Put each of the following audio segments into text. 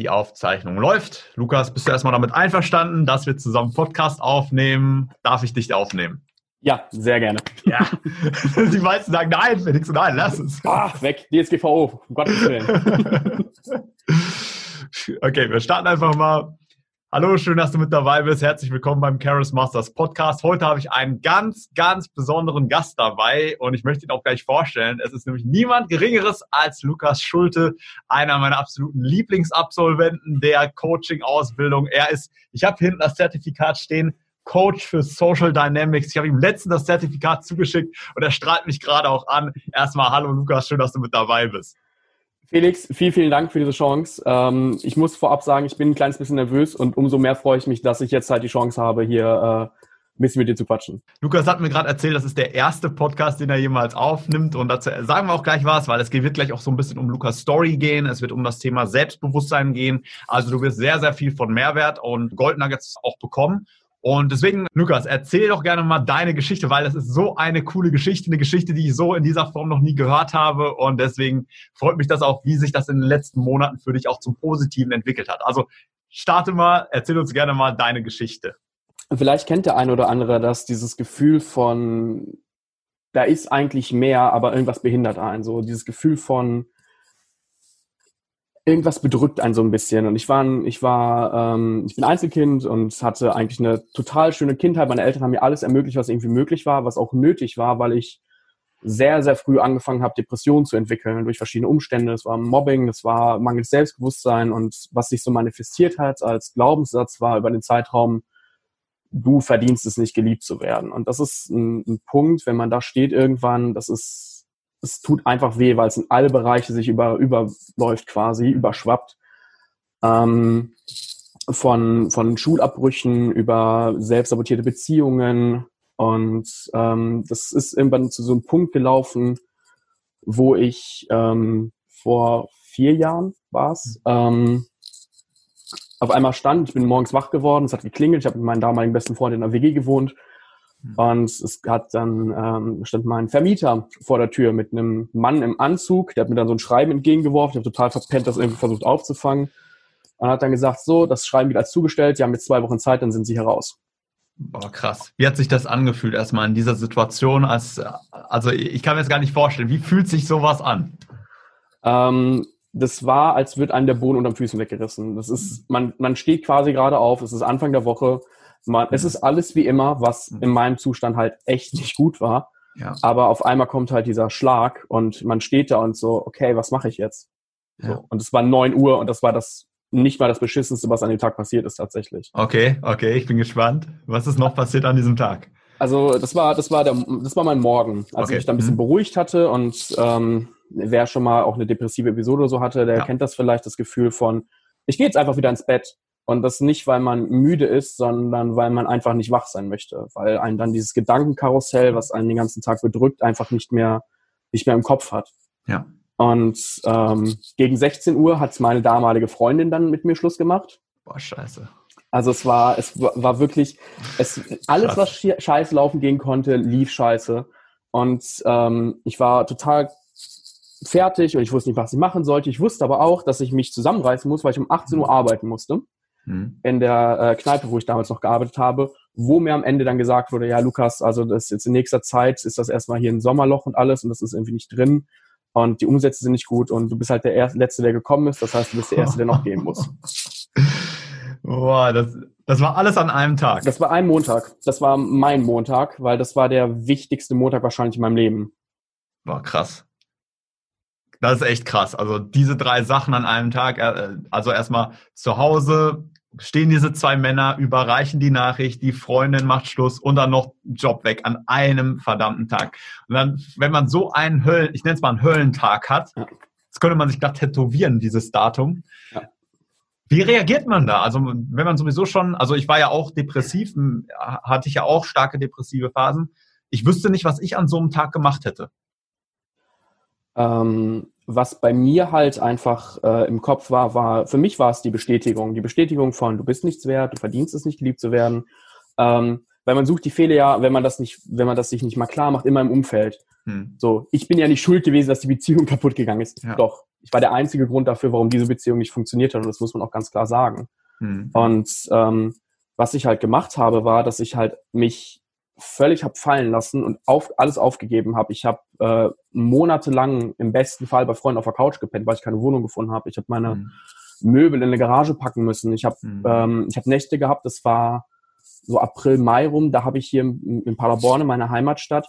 Die Aufzeichnung läuft. Lukas, bist du erstmal damit einverstanden, dass wir zusammen Podcast aufnehmen? Darf ich dich aufnehmen? Ja, sehr gerne. Ja. Die meisten sagen nein, Felix, nein, lass es. Ach, weg, DSGVO, um Gottes Willen. okay, wir starten einfach mal. Hallo, schön, dass du mit dabei bist. Herzlich willkommen beim Charis Masters Podcast. Heute habe ich einen ganz, ganz besonderen Gast dabei und ich möchte ihn auch gleich vorstellen. Es ist nämlich niemand Geringeres als Lukas Schulte, einer meiner absoluten Lieblingsabsolventen der Coaching-Ausbildung. Er ist, ich habe hinten das Zertifikat stehen, Coach für Social Dynamics. Ich habe ihm letztens das Zertifikat zugeschickt und er strahlt mich gerade auch an. Erstmal, hallo Lukas, schön, dass du mit dabei bist. Felix, vielen, vielen Dank für diese Chance. Ähm, ich muss vorab sagen, ich bin ein kleines bisschen nervös und umso mehr freue ich mich, dass ich jetzt halt die Chance habe, hier äh, ein bisschen mit dir zu quatschen. Lukas hat mir gerade erzählt, das ist der erste Podcast, den er jemals aufnimmt. Und dazu sagen wir auch gleich was, weil es wird gleich auch so ein bisschen um Lukas Story gehen. Es wird um das Thema Selbstbewusstsein gehen. Also du wirst sehr, sehr viel von Mehrwert und Gold Nuggets auch bekommen. Und deswegen, Lukas, erzähl doch gerne mal deine Geschichte, weil das ist so eine coole Geschichte, eine Geschichte, die ich so in dieser Form noch nie gehört habe. Und deswegen freut mich das auch, wie sich das in den letzten Monaten für dich auch zum Positiven entwickelt hat. Also starte mal, erzähl uns gerne mal deine Geschichte. Vielleicht kennt der eine oder andere das, dieses Gefühl von, da ist eigentlich mehr, aber irgendwas behindert einen. So dieses Gefühl von, irgendwas bedrückt einen so ein bisschen. Und ich war, ich war, ähm, ich bin Einzelkind und hatte eigentlich eine total schöne Kindheit. Meine Eltern haben mir alles ermöglicht, was irgendwie möglich war, was auch nötig war, weil ich sehr, sehr früh angefangen habe, Depressionen zu entwickeln durch verschiedene Umstände. Es war Mobbing, es war mangelndes Selbstbewusstsein und was sich so manifestiert hat als Glaubenssatz war über den Zeitraum, du verdienst es nicht, geliebt zu werden. Und das ist ein, ein Punkt, wenn man da steht irgendwann, das ist es tut einfach weh, weil es in alle Bereiche sich über, überläuft quasi, überschwappt. Ähm, von, von Schulabbrüchen über selbstsabotierte Beziehungen. Und ähm, das ist irgendwann zu so einem Punkt gelaufen, wo ich ähm, vor vier Jahren war es, ähm, auf einmal stand, ich bin morgens wach geworden, es hat geklingelt, ich habe mit meinem damaligen besten Freund in der WG gewohnt. Und es hat dann ähm, stand mein Vermieter vor der Tür mit einem Mann im Anzug, der hat mir dann so ein Schreiben entgegengeworfen. Ich habe total verpennt, das irgendwie versucht aufzufangen. Und hat dann gesagt, so, das Schreiben wird als zugestellt, die haben jetzt zwei Wochen Zeit, dann sind sie heraus. Boah, krass. Wie hat sich das angefühlt erstmal in dieser Situation? Als, also ich kann mir jetzt gar nicht vorstellen, wie fühlt sich sowas an? Ähm, das war, als würde einem der Boden unter den Füßen weggerissen. Das ist, man, man steht quasi gerade auf, es ist Anfang der Woche, man, es ist alles wie immer, was mhm. in meinem Zustand halt echt nicht gut war. Ja. Aber auf einmal kommt halt dieser Schlag und man steht da und so, okay, was mache ich jetzt? Ja. So. Und es war neun Uhr und das war das nicht mal das Beschissenste, was an dem Tag passiert ist tatsächlich. Okay, okay, ich bin gespannt. Was ist noch passiert an diesem Tag? Also das war, das war der, das war mein Morgen, als okay. ich mich da ein bisschen mhm. beruhigt hatte und ähm, wer schon mal auch eine depressive Episode oder so hatte, der ja. kennt das vielleicht, das Gefühl von, ich gehe jetzt einfach wieder ins Bett und das nicht, weil man müde ist, sondern weil man einfach nicht wach sein möchte. Weil einen dann dieses Gedankenkarussell, was einen den ganzen Tag bedrückt, einfach nicht mehr, nicht mehr im Kopf hat. Ja. Und ähm, gegen 16 Uhr hat meine damalige Freundin dann mit mir Schluss gemacht. Boah, scheiße. Also es war, es war wirklich, es, alles, was scheiße laufen gehen konnte, lief scheiße. Und ähm, ich war total fertig und ich wusste nicht, was ich machen sollte. Ich wusste aber auch, dass ich mich zusammenreißen muss, weil ich um 18 Uhr mhm. arbeiten musste mhm. in der äh, Kneipe, wo ich damals noch gearbeitet habe, wo mir am Ende dann gesagt wurde, ja, Lukas, also das ist jetzt in nächster Zeit ist das erstmal hier ein Sommerloch und alles und das ist irgendwie nicht drin und die Umsätze sind nicht gut und du bist halt der Erste, Letzte, der gekommen ist. Das heißt, du bist der Erste, der noch gehen muss. Boah, das, das war alles an einem Tag. Das war ein Montag. Das war mein Montag, weil das war der wichtigste Montag wahrscheinlich in meinem Leben. War krass. Das ist echt krass. Also diese drei Sachen an einem Tag, äh, also erstmal zu Hause stehen diese zwei Männer, überreichen die Nachricht, die Freundin macht Schluss und dann noch Job weg an einem verdammten Tag. Und dann, wenn man so einen Höllen, ich nenne es mal einen Höllentag hat, das könnte man sich da tätowieren, dieses Datum. Ja. Wie reagiert man da? Also wenn man sowieso schon, also ich war ja auch depressiv, hatte ich ja auch starke depressive Phasen. Ich wüsste nicht, was ich an so einem Tag gemacht hätte. Ähm, was bei mir halt einfach äh, im Kopf war, war, für mich war es die Bestätigung. Die Bestätigung von, du bist nichts wert, du verdienst es nicht, geliebt zu werden. Ähm, weil man sucht die Fehler ja, wenn man das nicht, wenn man das sich nicht mal klar macht, immer im Umfeld. Hm. So, ich bin ja nicht schuld gewesen, dass die Beziehung kaputt gegangen ist. Ja. Doch. ich war der einzige Grund dafür, warum diese Beziehung nicht funktioniert hat und das muss man auch ganz klar sagen. Mhm. Und ähm, was ich halt gemacht habe, war, dass ich halt mich völlig habe fallen lassen und auf, alles aufgegeben habe. Ich habe äh, monatelang im besten Fall bei Freunden auf der Couch gepennt, weil ich keine Wohnung gefunden habe. Ich habe meine mhm. Möbel in eine Garage packen müssen. Ich habe mhm. ähm, ich hab Nächte gehabt, das war so April, Mai rum, da habe ich hier in, in Paderborn, in meiner Heimatstadt,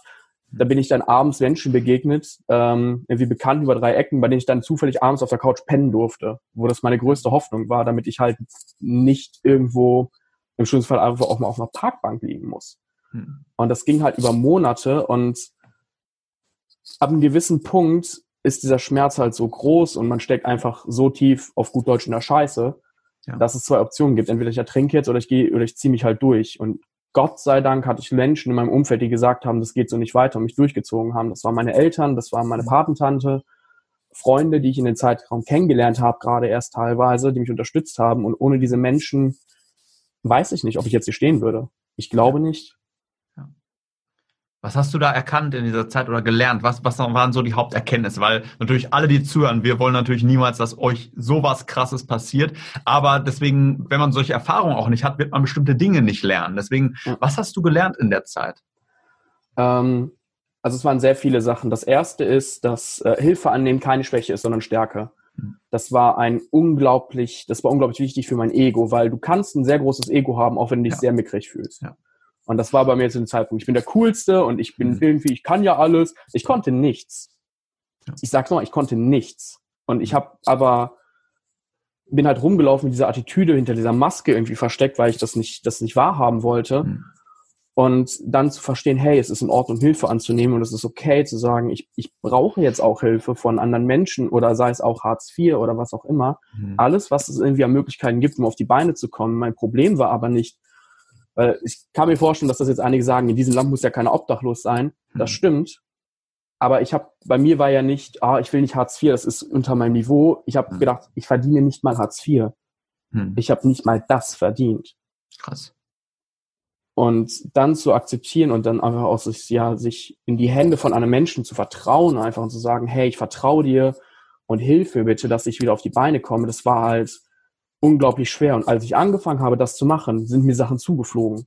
da bin ich dann abends Menschen begegnet, ähm, irgendwie bekannt über drei Ecken, bei denen ich dann zufällig abends auf der Couch pennen durfte, wo das meine größte Hoffnung war, damit ich halt nicht irgendwo im schlimmsten Fall einfach auch mal auf einer Parkbank liegen muss. Hm. Und das ging halt über Monate und ab einem gewissen Punkt ist dieser Schmerz halt so groß und man steckt einfach so tief auf gut Deutsch in der Scheiße, ja. dass es zwei Optionen gibt. Entweder ich ertrinke jetzt oder ich gehe oder ich ziehe mich halt durch. Und Gott sei Dank hatte ich Menschen in meinem Umfeld, die gesagt haben, das geht so nicht weiter und mich durchgezogen haben. Das waren meine Eltern, das war meine Patentante, Freunde, die ich in den Zeitraum kennengelernt habe, gerade erst teilweise, die mich unterstützt haben. Und ohne diese Menschen weiß ich nicht, ob ich jetzt hier stehen würde. Ich glaube nicht. Was hast du da erkannt in dieser Zeit oder gelernt? Was, was waren so die Haupterkenntnisse? Weil natürlich alle, die zuhören, wir wollen natürlich niemals, dass euch sowas Krasses passiert. Aber deswegen, wenn man solche Erfahrungen auch nicht hat, wird man bestimmte Dinge nicht lernen. Deswegen, was hast du gelernt in der Zeit? Ähm, also es waren sehr viele Sachen. Das erste ist, dass äh, Hilfe annehmen keine Schwäche ist, sondern Stärke. Hm. Das war ein unglaublich, das war unglaublich wichtig für mein Ego, weil du kannst ein sehr großes Ego haben, auch wenn du dich ja. sehr mickrig fühlst. Ja. Und das war bei mir zu dem Zeitpunkt. Ich bin der Coolste und ich bin mhm. irgendwie, ich kann ja alles. Ich konnte nichts. Ich sag's noch, ich konnte nichts. Und ich habe aber bin halt rumgelaufen mit dieser Attitüde hinter dieser Maske irgendwie versteckt, weil ich das nicht, das nicht wahrhaben wollte. Mhm. Und dann zu verstehen, hey, es ist in Ordnung, Hilfe anzunehmen und es ist okay zu sagen, ich, ich brauche jetzt auch Hilfe von anderen Menschen oder sei es auch Hartz IV oder was auch immer. Mhm. Alles, was es irgendwie an Möglichkeiten gibt, um auf die Beine zu kommen. Mein Problem war aber nicht, weil ich kann mir vorstellen, dass das jetzt einige sagen, in diesem Land muss ja keiner obdachlos sein. Das mhm. stimmt. Aber ich habe, bei mir war ja nicht, ah, ich will nicht Hartz IV, das ist unter meinem Niveau. Ich habe mhm. gedacht, ich verdiene nicht mal Hartz IV. Mhm. Ich habe nicht mal das verdient. Krass. Und dann zu akzeptieren und dann einfach auch sich, ja, sich in die Hände von einem Menschen zu vertrauen, einfach und zu sagen, hey, ich vertraue dir und hilf mir bitte, dass ich wieder auf die Beine komme, das war halt, unglaublich schwer. Und als ich angefangen habe, das zu machen, sind mir Sachen zugeflogen.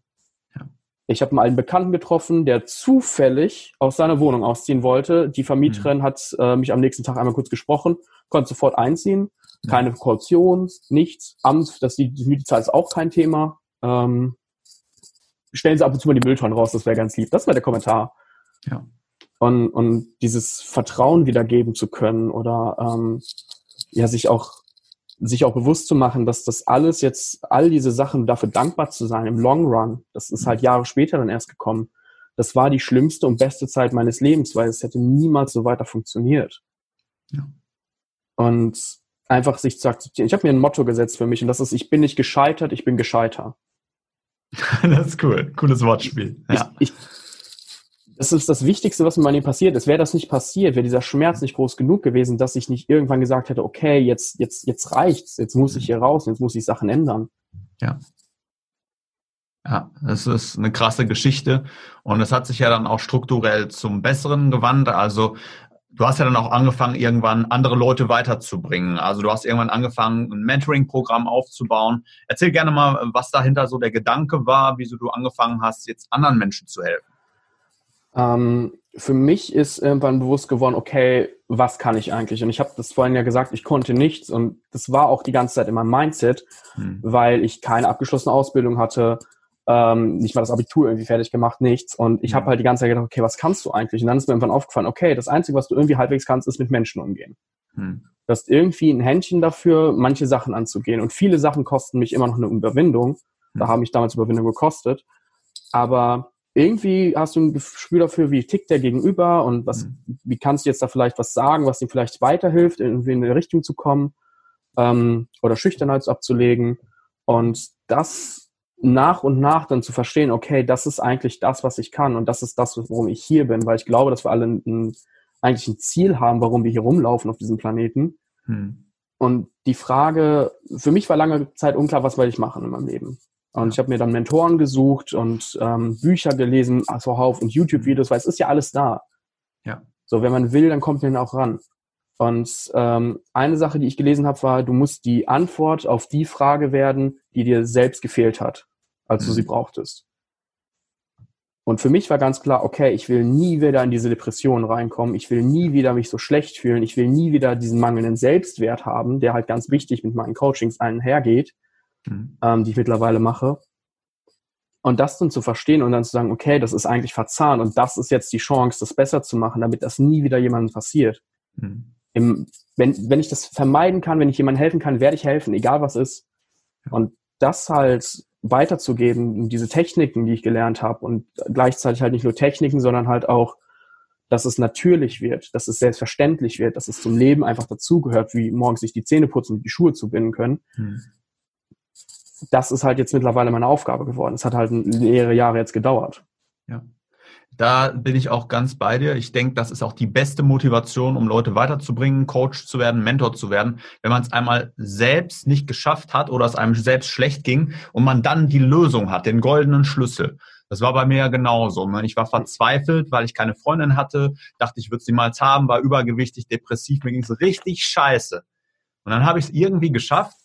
Ja. Ich habe mal einen Bekannten getroffen, der zufällig aus seiner Wohnung ausziehen wollte. Die Vermieterin mhm. hat äh, mich am nächsten Tag einmal kurz gesprochen, konnte sofort einziehen. Keine ja. Kaution, nichts. Amt, dass die, die Mietzahl ist auch kein Thema. Ähm, stellen Sie ab und zu mal die Mülltonnen raus, das wäre ganz lieb. Das war der Kommentar. Ja. Und, und dieses Vertrauen wiedergeben zu können oder ähm, ja, sich auch sich auch bewusst zu machen, dass das alles jetzt, all diese Sachen, dafür dankbar zu sein im Long Run, das ist halt Jahre später dann erst gekommen. Das war die schlimmste und beste Zeit meines Lebens, weil es hätte niemals so weiter funktioniert. Ja. Und einfach sich zu akzeptieren. Ich habe mir ein Motto gesetzt für mich und das ist, ich bin nicht gescheitert, ich bin gescheiter. das ist cool. Cooles Wortspiel. Ja. Ich, ich, das ist das Wichtigste, was mir mal passiert ist. Wäre das nicht passiert, wäre dieser Schmerz nicht groß genug gewesen, dass ich nicht irgendwann gesagt hätte, okay, jetzt, jetzt, jetzt reicht's, jetzt muss ich hier raus, jetzt muss ich Sachen ändern. Ja. Ja, das ist eine krasse Geschichte. Und es hat sich ja dann auch strukturell zum Besseren gewandt. Also du hast ja dann auch angefangen, irgendwann andere Leute weiterzubringen. Also du hast irgendwann angefangen, ein Mentoring-Programm aufzubauen. Erzähl gerne mal, was dahinter so der Gedanke war, wieso du angefangen hast, jetzt anderen Menschen zu helfen. Ähm, für mich ist irgendwann bewusst geworden, okay, was kann ich eigentlich? Und ich habe das vorhin ja gesagt, ich konnte nichts und das war auch die ganze Zeit in meinem Mindset, hm. weil ich keine abgeschlossene Ausbildung hatte, ähm, nicht mal das Abitur irgendwie fertig gemacht, nichts. Und ich hm. habe halt die ganze Zeit gedacht, okay, was kannst du eigentlich? Und dann ist mir irgendwann aufgefallen, okay, das Einzige, was du irgendwie halbwegs kannst, ist mit Menschen umgehen. Hm. Du hast irgendwie ein Händchen dafür, manche Sachen anzugehen. Und viele Sachen kosten mich immer noch eine Überwindung. Da hm. haben mich damals Überwindung gekostet. Aber irgendwie hast du ein Gespür dafür, wie tickt der Gegenüber und was, mhm. wie kannst du jetzt da vielleicht was sagen, was ihm vielleicht weiterhilft, irgendwie in eine Richtung zu kommen ähm, oder Schüchternheit abzulegen und das nach und nach dann zu verstehen, okay, das ist eigentlich das, was ich kann und das ist das, worum ich hier bin, weil ich glaube, dass wir alle ein, eigentlich ein Ziel haben, warum wir hier rumlaufen auf diesem Planeten. Mhm. Und die Frage, für mich war lange Zeit unklar, was werde ich machen in meinem Leben. Und ich habe mir dann Mentoren gesucht und ähm, Bücher gelesen, also Hauf und YouTube-Videos, weil es ist ja alles da. Ja. So, wenn man will, dann kommt man auch ran. Und ähm, eine Sache, die ich gelesen habe, war, du musst die Antwort auf die Frage werden, die dir selbst gefehlt hat, als mhm. du sie mhm. brauchtest. Und für mich war ganz klar, okay, ich will nie wieder in diese Depression reinkommen, ich will nie wieder mich so schlecht fühlen, ich will nie wieder diesen mangelnden Selbstwert haben, der halt ganz wichtig mit meinen Coachings einhergeht, mhm. ähm, die ich mittlerweile mache. Und das dann zu verstehen und dann zu sagen, okay, das ist eigentlich verzahnt und das ist jetzt die Chance, das besser zu machen, damit das nie wieder jemandem passiert. Mhm. Im, wenn, wenn ich das vermeiden kann, wenn ich jemandem helfen kann, werde ich helfen, egal was ist. Und das halt weiterzugeben, diese Techniken, die ich gelernt habe und gleichzeitig halt nicht nur Techniken, sondern halt auch, dass es natürlich wird, dass es selbstverständlich wird, dass es zum Leben einfach dazugehört, wie morgens sich die Zähne putzen und die Schuhe zu binden können. Hm. Das ist halt jetzt mittlerweile meine Aufgabe geworden. Es hat halt mehrere Jahre jetzt gedauert. Ja. Da bin ich auch ganz bei dir. Ich denke, das ist auch die beste Motivation, um Leute weiterzubringen, Coach zu werden, Mentor zu werden. Wenn man es einmal selbst nicht geschafft hat oder es einem selbst schlecht ging und man dann die Lösung hat, den goldenen Schlüssel. Das war bei mir ja genauso. Ne? Ich war verzweifelt, weil ich keine Freundin hatte, dachte, ich würde sie mal haben, war übergewichtig, depressiv, mir ging es richtig scheiße. Und dann habe ich es irgendwie geschafft,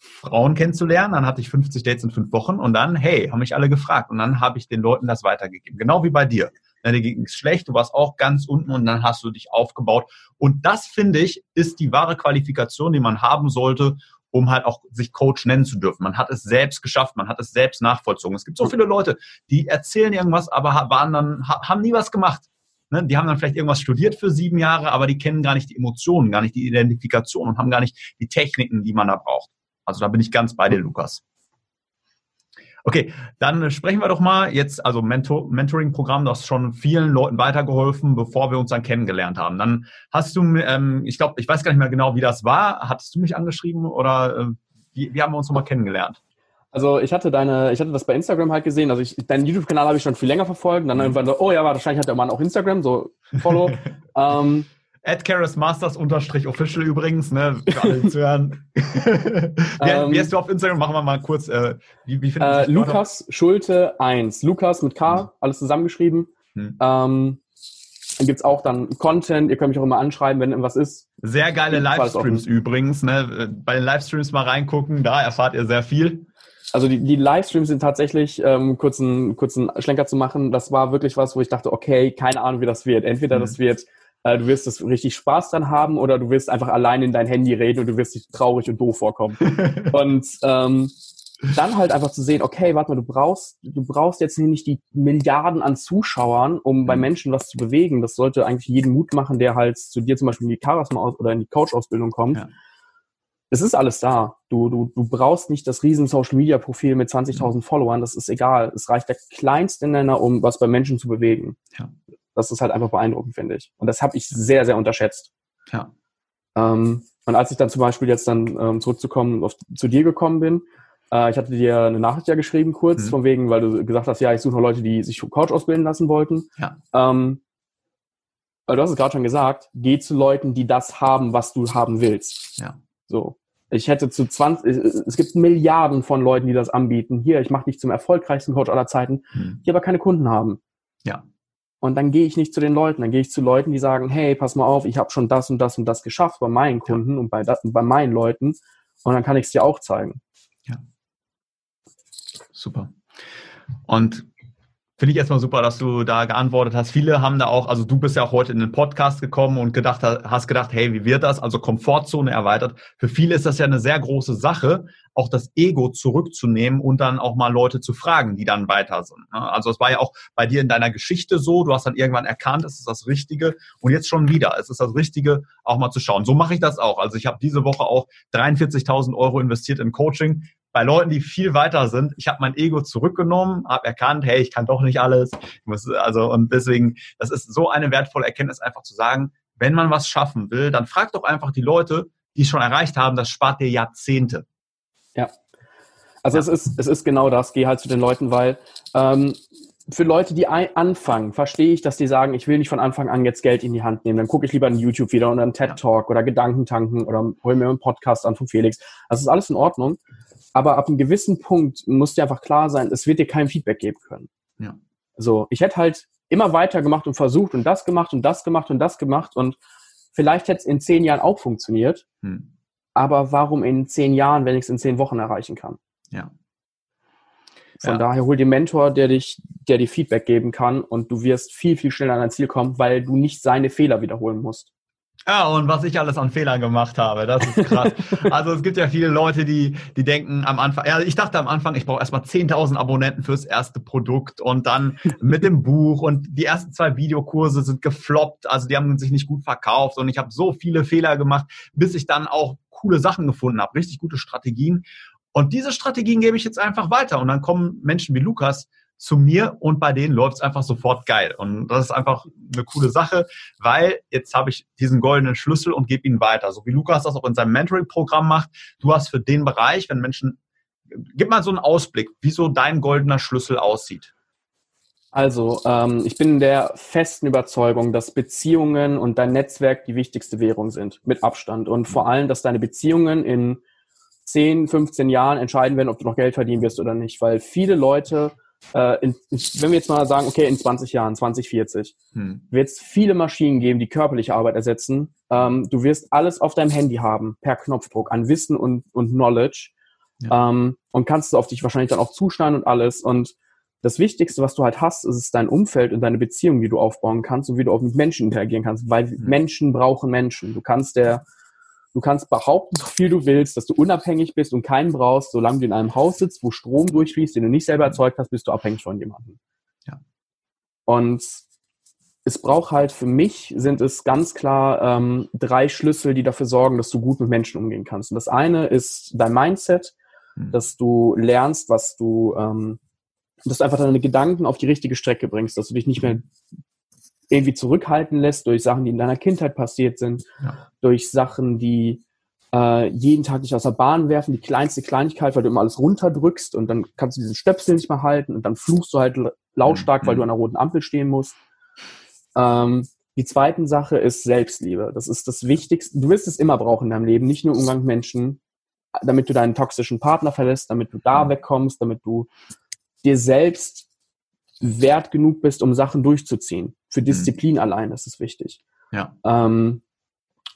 Frauen kennenzulernen. Dann hatte ich 50 Dates in fünf Wochen und dann, hey, haben mich alle gefragt und dann habe ich den Leuten das weitergegeben. Genau wie bei dir. Dann dir ging es schlecht, du warst auch ganz unten und dann hast du dich aufgebaut. Und das, finde ich, ist die wahre Qualifikation, die man haben sollte, um halt auch sich Coach nennen zu dürfen. Man hat es selbst geschafft, man hat es selbst nachvollzogen. Es gibt so viele Leute, die erzählen irgendwas, aber waren dann, haben nie was gemacht. Ne? Die haben dann vielleicht irgendwas studiert für sieben Jahre, aber die kennen gar nicht die Emotionen, gar nicht die Identifikation und haben gar nicht die Techniken, die man da braucht. Also da bin ich ganz bei dir, Lukas. Okay, dann sprechen wir doch mal jetzt, also Mentor, Mentoring-Programm, das schon vielen Leuten weitergeholfen, bevor wir uns dann kennengelernt haben. Dann hast du, ähm, ich glaube, ich weiß gar nicht mehr genau, wie das war. Hattest du mich angeschrieben oder äh, wie, wie haben wir uns nochmal kennengelernt? Also ich hatte deine, ich hatte das bei Instagram halt gesehen. Also ich, deinen YouTube-Kanal habe ich schon viel länger verfolgt. Und dann mhm. irgendwann so, oh ja, wahrscheinlich hat der Mann auch Instagram, so Follow. ähm, At Masters unterstrich official übrigens, ne, für alle zu hören. wie, ähm, wie heißt du auf Instagram? Machen wir mal kurz, äh, wie, wie äh, Lukas Schulte 1. Lukas mit K, hm. alles zusammengeschrieben. Hm. Ähm, dann gibt's auch dann Content, ihr könnt mich auch immer anschreiben, wenn irgendwas ist. Sehr geile Livestreams übrigens, ne? Bei den Livestreams mal reingucken, da erfahrt ihr sehr viel. Also die, die Livestreams sind tatsächlich, ähm, kurzen, kurzen Schlenker zu machen, das war wirklich was, wo ich dachte, okay, keine Ahnung, wie das wird. Entweder mhm. das wird du wirst das richtig Spaß dran haben oder du wirst einfach allein in dein Handy reden und du wirst dich traurig und doof vorkommen. und ähm, dann halt einfach zu sehen, okay, warte mal, du brauchst, du brauchst jetzt nicht die Milliarden an Zuschauern, um bei mhm. Menschen was zu bewegen. Das sollte eigentlich jeden Mut machen, der halt zu dir zum Beispiel in die Charisma oder in die Coach-Ausbildung kommt. Ja. Es ist alles da. Du, du, du brauchst nicht das riesen Social-Media-Profil mit 20.000 mhm. Followern. Das ist egal. Es reicht der kleinste Nenner, um was bei Menschen zu bewegen. Ja. Das ist halt einfach beeindruckend, finde ich. Und das habe ich sehr, sehr unterschätzt. Ja. Ähm, und als ich dann zum Beispiel jetzt dann ähm, zurückzukommen, auf, zu dir gekommen bin, äh, ich hatte dir eine Nachricht ja geschrieben kurz, mhm. von wegen, weil du gesagt hast, ja, ich suche noch Leute, die sich Coach ausbilden lassen wollten. Ja. Ähm, weil du hast es gerade schon gesagt, geh zu Leuten, die das haben, was du haben willst. Ja. So. Ich hätte zu 20, es gibt Milliarden von Leuten, die das anbieten. Hier, ich mache dich zum erfolgreichsten Coach aller Zeiten, mhm. die aber keine Kunden haben. Ja. Und dann gehe ich nicht zu den Leuten, dann gehe ich zu Leuten, die sagen, hey, pass mal auf, ich habe schon das und das und das geschafft bei meinen Kunden ja. und bei, das, bei meinen Leuten. Und dann kann ich es dir auch zeigen. Ja. Super. Und Finde ich erstmal super, dass du da geantwortet hast. Viele haben da auch, also du bist ja auch heute in den Podcast gekommen und gedacht, hast gedacht, hey, wie wird das? Also Komfortzone erweitert. Für viele ist das ja eine sehr große Sache, auch das Ego zurückzunehmen und dann auch mal Leute zu fragen, die dann weiter sind. Ne? Also es war ja auch bei dir in deiner Geschichte so, du hast dann irgendwann erkannt, es ist das Richtige und jetzt schon wieder, es ist das Richtige, auch mal zu schauen. So mache ich das auch. Also ich habe diese Woche auch 43.000 Euro investiert in Coaching, bei Leuten, die viel weiter sind, ich habe mein Ego zurückgenommen, habe erkannt, hey, ich kann doch nicht alles. Muss, also und deswegen, das ist so eine wertvolle Erkenntnis, einfach zu sagen, wenn man was schaffen will, dann frag doch einfach die Leute, die es schon erreicht haben. Das spart dir Jahrzehnte. Ja. Also ja. es ist es ist genau das. Geh halt zu den Leuten, weil ähm, für Leute, die anfangen, verstehe ich, dass die sagen, ich will nicht von Anfang an jetzt Geld in die Hand nehmen. Dann gucke ich lieber einen YouTube wieder oder einen TED Talk oder Gedankentanken oder hol mir einen Podcast an von Felix. Das ist alles in Ordnung. Aber ab einem gewissen Punkt muss dir einfach klar sein, es wird dir kein Feedback geben können. Ja. So, ich hätte halt immer weiter gemacht und versucht und das gemacht und das gemacht und das gemacht und vielleicht hätte es in zehn Jahren auch funktioniert, hm. aber warum in zehn Jahren, wenn ich es in zehn Wochen erreichen kann? Ja. Von ja. daher hol dir Mentor, der dich, der dir Feedback geben kann und du wirst viel, viel schneller an dein Ziel kommen, weil du nicht seine Fehler wiederholen musst. Ja, und was ich alles an Fehlern gemacht habe, das ist krass. also es gibt ja viele Leute, die, die denken am Anfang, ja, ich dachte am Anfang, ich brauche erstmal 10.000 Abonnenten fürs erste Produkt und dann mit dem Buch und die ersten zwei Videokurse sind gefloppt, also die haben sich nicht gut verkauft und ich habe so viele Fehler gemacht, bis ich dann auch coole Sachen gefunden habe, richtig gute Strategien. Und diese Strategien gebe ich jetzt einfach weiter und dann kommen Menschen wie Lukas, zu mir und bei denen läuft es einfach sofort geil. Und das ist einfach eine coole Sache, weil jetzt habe ich diesen goldenen Schlüssel und gebe ihn weiter. So wie Lukas das auch in seinem Mentoring-Programm macht. Du hast für den Bereich, wenn Menschen, gib mal so einen Ausblick, wie so dein goldener Schlüssel aussieht. Also, ähm, ich bin der festen Überzeugung, dass Beziehungen und dein Netzwerk die wichtigste Währung sind, mit Abstand. Und vor allem, dass deine Beziehungen in 10, 15 Jahren entscheiden werden, ob du noch Geld verdienen wirst oder nicht. Weil viele Leute äh, in, wenn wir jetzt mal sagen, okay, in 20 Jahren, 2040, hm. wird es viele Maschinen geben, die körperliche Arbeit ersetzen. Ähm, du wirst alles auf deinem Handy haben, per Knopfdruck, an Wissen und, und Knowledge. Ja. Ähm, und kannst es auf dich wahrscheinlich dann auch zuschneiden und alles. Und das Wichtigste, was du halt hast, ist, ist dein Umfeld und deine Beziehung, die du aufbauen kannst und wie du auch mit Menschen interagieren kannst, weil hm. Menschen brauchen Menschen. Du kannst der Du kannst behaupten, so viel du willst, dass du unabhängig bist und keinen brauchst. Solange du in einem Haus sitzt, wo Strom durchfließt, den du nicht selber erzeugt hast, bist du abhängig von jemandem. Ja. Und es braucht halt für mich sind es ganz klar ähm, drei Schlüssel, die dafür sorgen, dass du gut mit Menschen umgehen kannst. Und das eine ist dein Mindset, mhm. dass du lernst, was du, ähm, dass du einfach deine Gedanken auf die richtige Strecke bringst, dass du dich nicht mehr irgendwie zurückhalten lässt durch Sachen, die in deiner Kindheit passiert sind, ja. durch Sachen, die äh, jeden Tag dich aus der Bahn werfen, die kleinste Kleinigkeit, weil du immer alles runterdrückst und dann kannst du diesen Stöpsel nicht mehr halten und dann fluchst du halt lautstark, mhm. weil du an der roten Ampel stehen musst. Ähm, die zweite Sache ist Selbstliebe. Das ist das Wichtigste. Du wirst es immer brauchen in deinem Leben, nicht nur Umgang mit Menschen, damit du deinen toxischen Partner verlässt, damit du da wegkommst, damit du dir selbst wert genug bist, um Sachen durchzuziehen. Für mhm. Disziplin mhm. allein ist es wichtig. Ja. Ähm,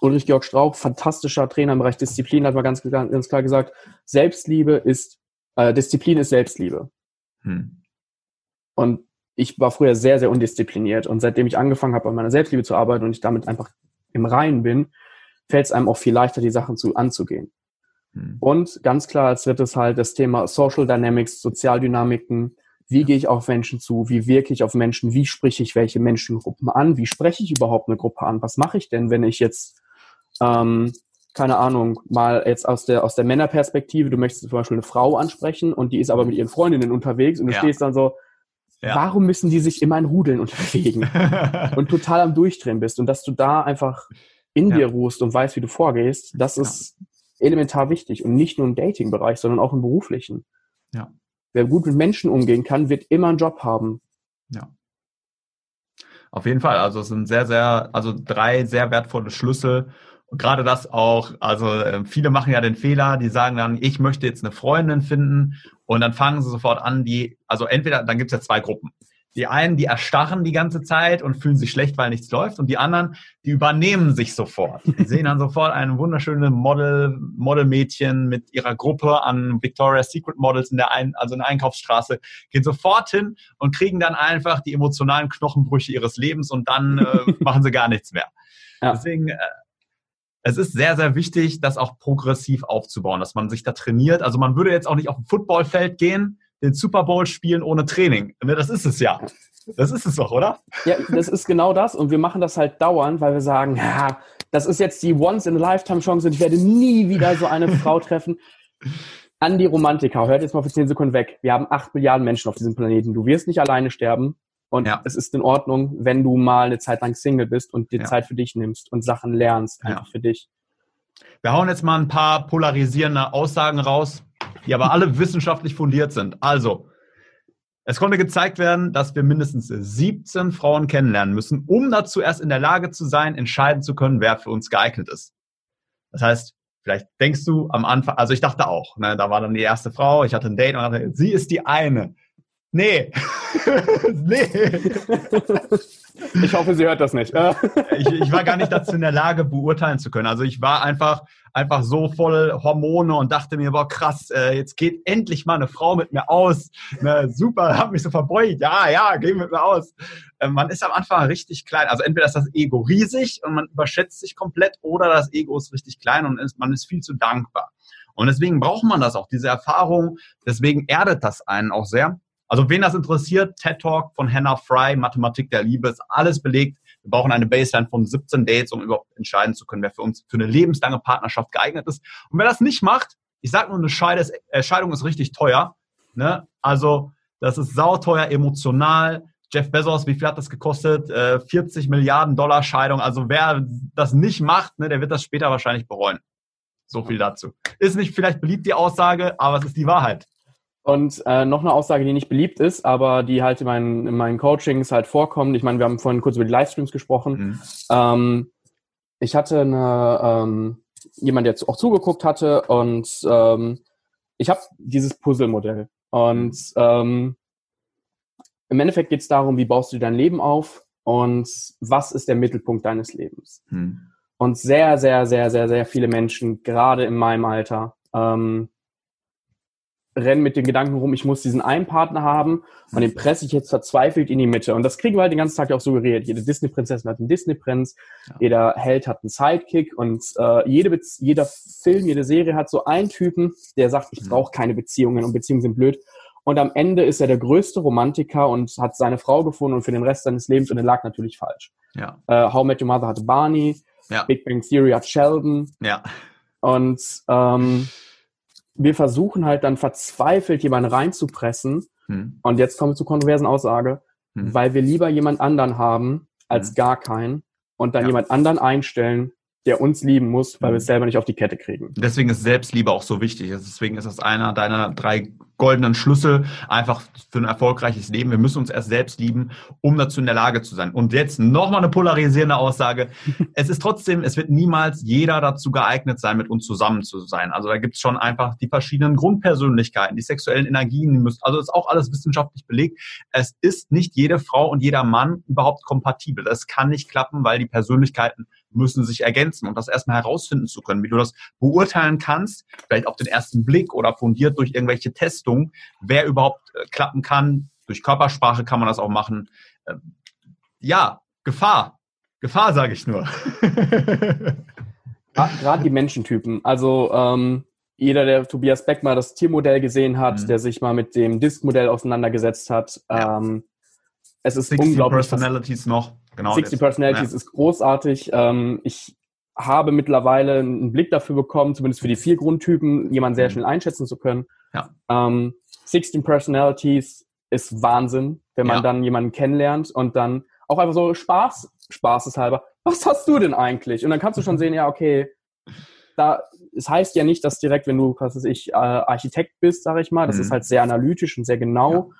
Ulrich Georg Strauch, fantastischer Trainer im Bereich Disziplin, hat mal ganz, ganz klar gesagt, Selbstliebe ist, äh, Disziplin ist Selbstliebe. Hm. Und ich war früher sehr, sehr undiszipliniert. Und seitdem ich angefangen habe, an meiner Selbstliebe zu arbeiten und ich damit einfach im Reinen bin, fällt es einem auch viel leichter, die Sachen zu, anzugehen. Hm. Und ganz klar als drittes halt das Thema Social Dynamics, Sozialdynamiken, wie gehe ich auf Menschen zu? Wie wirke ich auf Menschen? Wie spreche ich welche Menschengruppen an? Wie spreche ich überhaupt eine Gruppe an? Was mache ich denn, wenn ich jetzt, ähm, keine Ahnung, mal jetzt aus der, aus der Männerperspektive, du möchtest zum Beispiel eine Frau ansprechen und die ist aber mit ihren Freundinnen unterwegs und du ja. stehst dann so, ja. warum müssen die sich immer in Rudeln unterbewegen und total am Durchdrehen bist und dass du da einfach in ja. dir ruhst und weißt, wie du vorgehst, das ist elementar wichtig und nicht nur im Dating-Bereich, sondern auch im beruflichen. Ja. Wer gut mit Menschen umgehen kann, wird immer einen Job haben. Ja. Auf jeden Fall. Also es sind sehr, sehr, also drei sehr wertvolle Schlüssel. Und gerade das auch, also äh, viele machen ja den Fehler, die sagen dann, ich möchte jetzt eine Freundin finden und dann fangen sie sofort an, die, also entweder, dann gibt es ja zwei Gruppen. Die einen, die erstarren die ganze Zeit und fühlen sich schlecht, weil nichts läuft. Und die anderen, die übernehmen sich sofort. Die sehen dann sofort ein wunderschönes Model, Modelmädchen mit ihrer Gruppe an Victoria's Secret Models in der ein, also in der Einkaufsstraße, gehen sofort hin und kriegen dann einfach die emotionalen Knochenbrüche ihres Lebens und dann äh, machen sie gar nichts mehr. Ja. Deswegen, äh, es ist sehr, sehr wichtig, das auch progressiv aufzubauen, dass man sich da trainiert. Also man würde jetzt auch nicht auf ein Footballfeld gehen, den Super Bowl spielen ohne Training. Ne, das ist es ja. Das ist es doch, oder? Ja, das ist genau das. Und wir machen das halt dauernd, weil wir sagen, ja, das ist jetzt die Once-in-a-Lifetime-Chance und ich werde nie wieder so eine Frau treffen. An die Romantiker, hört jetzt mal für 10 Sekunden weg. Wir haben 8 Milliarden Menschen auf diesem Planeten. Du wirst nicht alleine sterben. Und ja. es ist in Ordnung, wenn du mal eine Zeit lang Single bist und dir ja. Zeit für dich nimmst und Sachen lernst, einfach ja. für dich. Wir hauen jetzt mal ein paar polarisierende Aussagen raus die aber alle wissenschaftlich fundiert sind. Also, es konnte gezeigt werden, dass wir mindestens 17 Frauen kennenlernen müssen, um dazu erst in der Lage zu sein, entscheiden zu können, wer für uns geeignet ist. Das heißt, vielleicht denkst du am Anfang, also ich dachte auch, ne, da war dann die erste Frau, ich hatte ein Date und dachte, sie ist die eine. Nee. nee. Ich hoffe, sie hört das nicht. ich, ich, war gar nicht dazu in der Lage, beurteilen zu können. Also ich war einfach, einfach so voll Hormone und dachte mir, boah, krass, äh, jetzt geht endlich mal eine Frau mit mir aus. Ne, super, hab mich so verbeugt. Ja, ja, geh mit mir aus. Äh, man ist am Anfang richtig klein. Also entweder ist das Ego riesig und man überschätzt sich komplett oder das Ego ist richtig klein und ist, man ist viel zu dankbar. Und deswegen braucht man das auch, diese Erfahrung. Deswegen erdet das einen auch sehr. Also wen das interessiert, TED Talk von Hannah Fry, Mathematik der Liebe, ist alles belegt. Wir brauchen eine Baseline von 17 Dates, um überhaupt entscheiden zu können, wer für uns für eine lebenslange Partnerschaft geeignet ist. Und wer das nicht macht, ich sage nur, eine äh, Scheidung ist richtig teuer. Ne? Also das ist sauteuer, emotional. Jeff Bezos, wie viel hat das gekostet? Äh, 40 Milliarden Dollar Scheidung. Also wer das nicht macht, ne, der wird das später wahrscheinlich bereuen. So viel dazu. Ist nicht vielleicht beliebt die Aussage, aber es ist die Wahrheit. Und äh, noch eine Aussage, die nicht beliebt ist, aber die halt in meinen, in meinen Coachings halt vorkommt. Ich meine, wir haben vorhin kurz über die Livestreams gesprochen. Mhm. Ähm, ich hatte eine, ähm, jemand, der auch zugeguckt hatte und ähm, ich habe dieses Puzzle-Modell. Und ähm, im Endeffekt geht es darum, wie baust du dein Leben auf und was ist der Mittelpunkt deines Lebens. Mhm. Und sehr, sehr, sehr, sehr, sehr viele Menschen, gerade in meinem Alter, ähm, rennen mit dem Gedanken rum, ich muss diesen einen Partner haben und den presse ich jetzt verzweifelt in die Mitte. Und das kriegen wir halt den ganzen Tag auch suggeriert. Jede Disney-Prinzessin hat einen Disney-Prinz, ja. jeder Held hat einen Sidekick und äh, jede jeder Film, jede Serie hat so einen Typen, der sagt, ich mhm. brauche keine Beziehungen und Beziehungen sind blöd. Und am Ende ist er der größte Romantiker und hat seine Frau gefunden und für den Rest seines Lebens und er lag natürlich falsch. Ja. Äh, How Met Your Mother hatte Barney, ja. Big Bang Theory hat Sheldon. Ja. Und ähm, wir versuchen halt dann verzweifelt jemanden reinzupressen. Hm. Und jetzt kommen wir zur kontroversen Aussage, hm. weil wir lieber jemand anderen haben als hm. gar keinen und dann ja. jemand anderen einstellen, der uns lieben muss, weil wir es hm. selber nicht auf die Kette kriegen. Deswegen ist Selbstliebe auch so wichtig. Deswegen ist das einer deiner drei goldenen Schlüssel einfach für ein erfolgreiches Leben. Wir müssen uns erst selbst lieben, um dazu in der Lage zu sein. Und jetzt nochmal eine polarisierende Aussage. es ist trotzdem, es wird niemals jeder dazu geeignet sein, mit uns zusammen zu sein. Also da gibt es schon einfach die verschiedenen Grundpersönlichkeiten, die sexuellen Energien, die müssen, also ist auch alles wissenschaftlich belegt. Es ist nicht jede Frau und jeder Mann überhaupt kompatibel. Das kann nicht klappen, weil die Persönlichkeiten müssen sich ergänzen und das erstmal herausfinden zu können, wie du das beurteilen kannst, vielleicht auf den ersten Blick oder fundiert durch irgendwelche Testungen, wer überhaupt äh, klappen kann. Durch Körpersprache kann man das auch machen. Ähm, ja, Gefahr. Gefahr, sage ich nur. Gerade die Menschentypen. Also ähm, jeder, der Tobias Beck mal das Tiermodell gesehen hat, mhm. der sich mal mit dem Disk-Modell auseinandergesetzt hat, ja. ähm, es ist 60 unglaublich. Personalities noch. Genau 60 Personalities ja. ist großartig. Ähm, ich habe mittlerweile einen Blick dafür bekommen, zumindest für die vier Grundtypen, jemanden sehr mhm. schnell einschätzen zu können. Ja. Ähm, 16 Personalities ist Wahnsinn, wenn man ja. dann jemanden kennenlernt und dann auch einfach so Spaß, Spaßeshalber, was hast du denn eigentlich? Und dann kannst du schon sehen, ja, okay, da, es heißt ja nicht, dass direkt, wenn du, was weiß ich, äh, Architekt bist, sage ich mal, das mhm. ist halt sehr analytisch und sehr genau.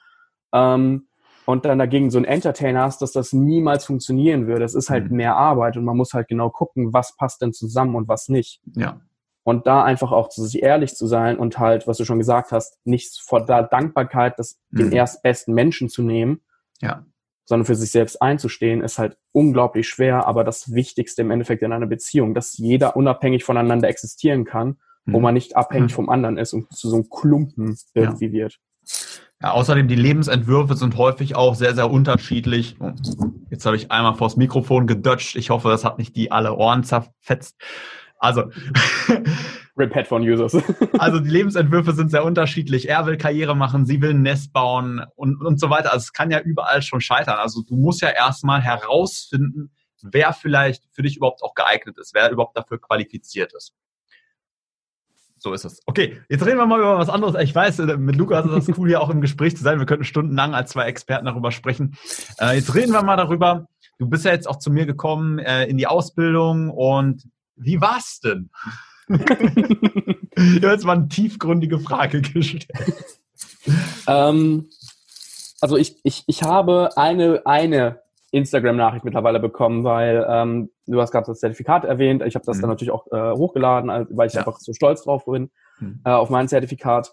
Ja. Ähm, und dann dagegen so ein Entertainer hast, dass das niemals funktionieren würde. Es ist halt mhm. mehr Arbeit und man muss halt genau gucken, was passt denn zusammen und was nicht. Ja. Und da einfach auch zu sich ehrlich zu sein und halt, was du schon gesagt hast, nicht vor der Dankbarkeit, das, mhm. den erstbesten Menschen zu nehmen, ja. sondern für sich selbst einzustehen, ist halt unglaublich schwer, aber das Wichtigste im Endeffekt in einer Beziehung, dass jeder unabhängig voneinander existieren kann, mhm. wo man nicht abhängig vom anderen ist und zu so einem Klumpen irgendwie ja. wird. Ja, außerdem die Lebensentwürfe sind häufig auch sehr, sehr unterschiedlich. Jetzt habe ich einmal vors Mikrofon gedutscht. Ich hoffe, das hat nicht die alle Ohren zerfetzt. Also. Rip Headphone Users. also die Lebensentwürfe sind sehr unterschiedlich. Er will Karriere machen, sie will ein Nest bauen und, und so weiter. Also es kann ja überall schon scheitern. Also du musst ja erstmal herausfinden, wer vielleicht für dich überhaupt auch geeignet ist, wer überhaupt dafür qualifiziert ist. So ist es. Okay, jetzt reden wir mal über was anderes. Ich weiß, äh, mit Lukas ist es cool, hier auch im Gespräch zu sein. Wir könnten stundenlang als zwei Experten darüber sprechen. Äh, jetzt reden wir mal darüber. Du bist ja jetzt auch zu mir gekommen äh, in die Ausbildung und wie war's denn? ich habe jetzt mal eine tiefgründige Frage gestellt. Ähm, also ich, ich, ich habe eine, eine Instagram-Nachricht mittlerweile bekommen, weil ähm, du hast gerade das Zertifikat erwähnt. Ich habe das mhm. dann natürlich auch äh, hochgeladen, weil ich ja. einfach so stolz drauf bin mhm. äh, auf mein Zertifikat.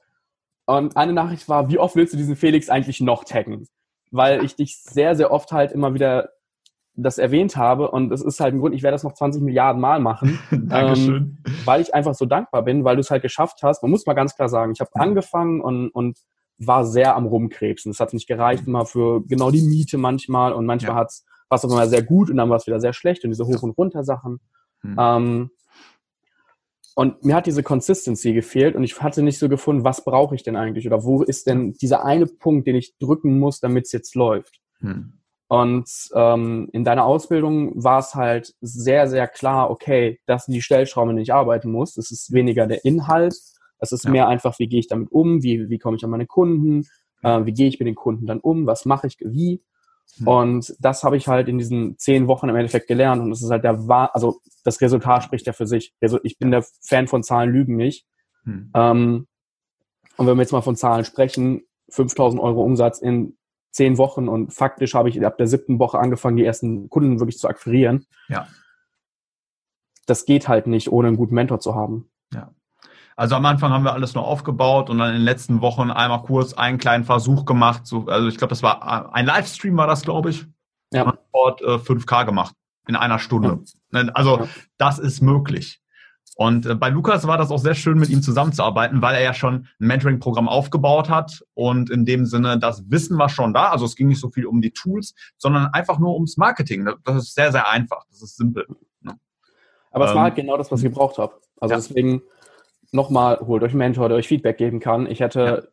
Und eine Nachricht war, wie oft willst du diesen Felix eigentlich noch taggen? Weil ich dich sehr, sehr oft halt immer wieder das erwähnt habe und es ist halt ein Grund, ich werde das noch 20 Milliarden Mal machen. Ähm, weil ich einfach so dankbar bin, weil du es halt geschafft hast. Man muss mal ganz klar sagen, ich habe angefangen und, und war sehr am Rumkrebsen. Es hat nicht gereicht immer für genau die Miete manchmal und manchmal ja. hat's was auch immer sehr gut und dann war es wieder sehr schlecht und diese Hoch- und Runter-Sachen. Mhm. Ähm, und mir hat diese Consistency gefehlt und ich hatte nicht so gefunden, was brauche ich denn eigentlich oder wo ist denn dieser eine Punkt, den ich drücken muss, damit es jetzt läuft. Mhm. Und ähm, in deiner Ausbildung war es halt sehr, sehr klar, okay, das sind die Stellschrauben, in denen ich arbeiten muss. Es ist weniger der Inhalt, es ist ja. mehr einfach, wie gehe ich damit um, wie, wie komme ich an meine Kunden, äh, wie gehe ich mit den Kunden dann um, was mache ich wie. Mhm. Und das habe ich halt in diesen zehn Wochen im Endeffekt gelernt. Und es ist halt der wahr, also das Resultat spricht ja für sich. Ich bin der Fan von Zahlen lügen nicht. Mhm. Ähm, und wenn wir jetzt mal von Zahlen sprechen, 5000 Euro Umsatz in zehn Wochen und faktisch habe ich ab der siebten Woche angefangen, die ersten Kunden wirklich zu akquirieren. Ja. Das geht halt nicht, ohne einen guten Mentor zu haben. Also am Anfang haben wir alles noch aufgebaut und dann in den letzten Wochen einmal kurz einen kleinen Versuch gemacht. So, also ich glaube, das war ein Livestream war das, glaube ich. Ja. Und dort äh, 5K gemacht in einer Stunde. Ja. Also ja. das ist möglich. Und äh, bei Lukas war das auch sehr schön, mit ihm zusammenzuarbeiten, weil er ja schon ein Mentoring-Programm aufgebaut hat. Und in dem Sinne, das Wissen war schon da. Also es ging nicht so viel um die Tools, sondern einfach nur ums Marketing. Das ist sehr, sehr einfach. Das ist simpel. Ne? Aber es war halt ähm, genau das, was ich gebraucht habe. Also deswegen nochmal, holt euch einen Mentor, der euch Feedback geben kann. Ich hätte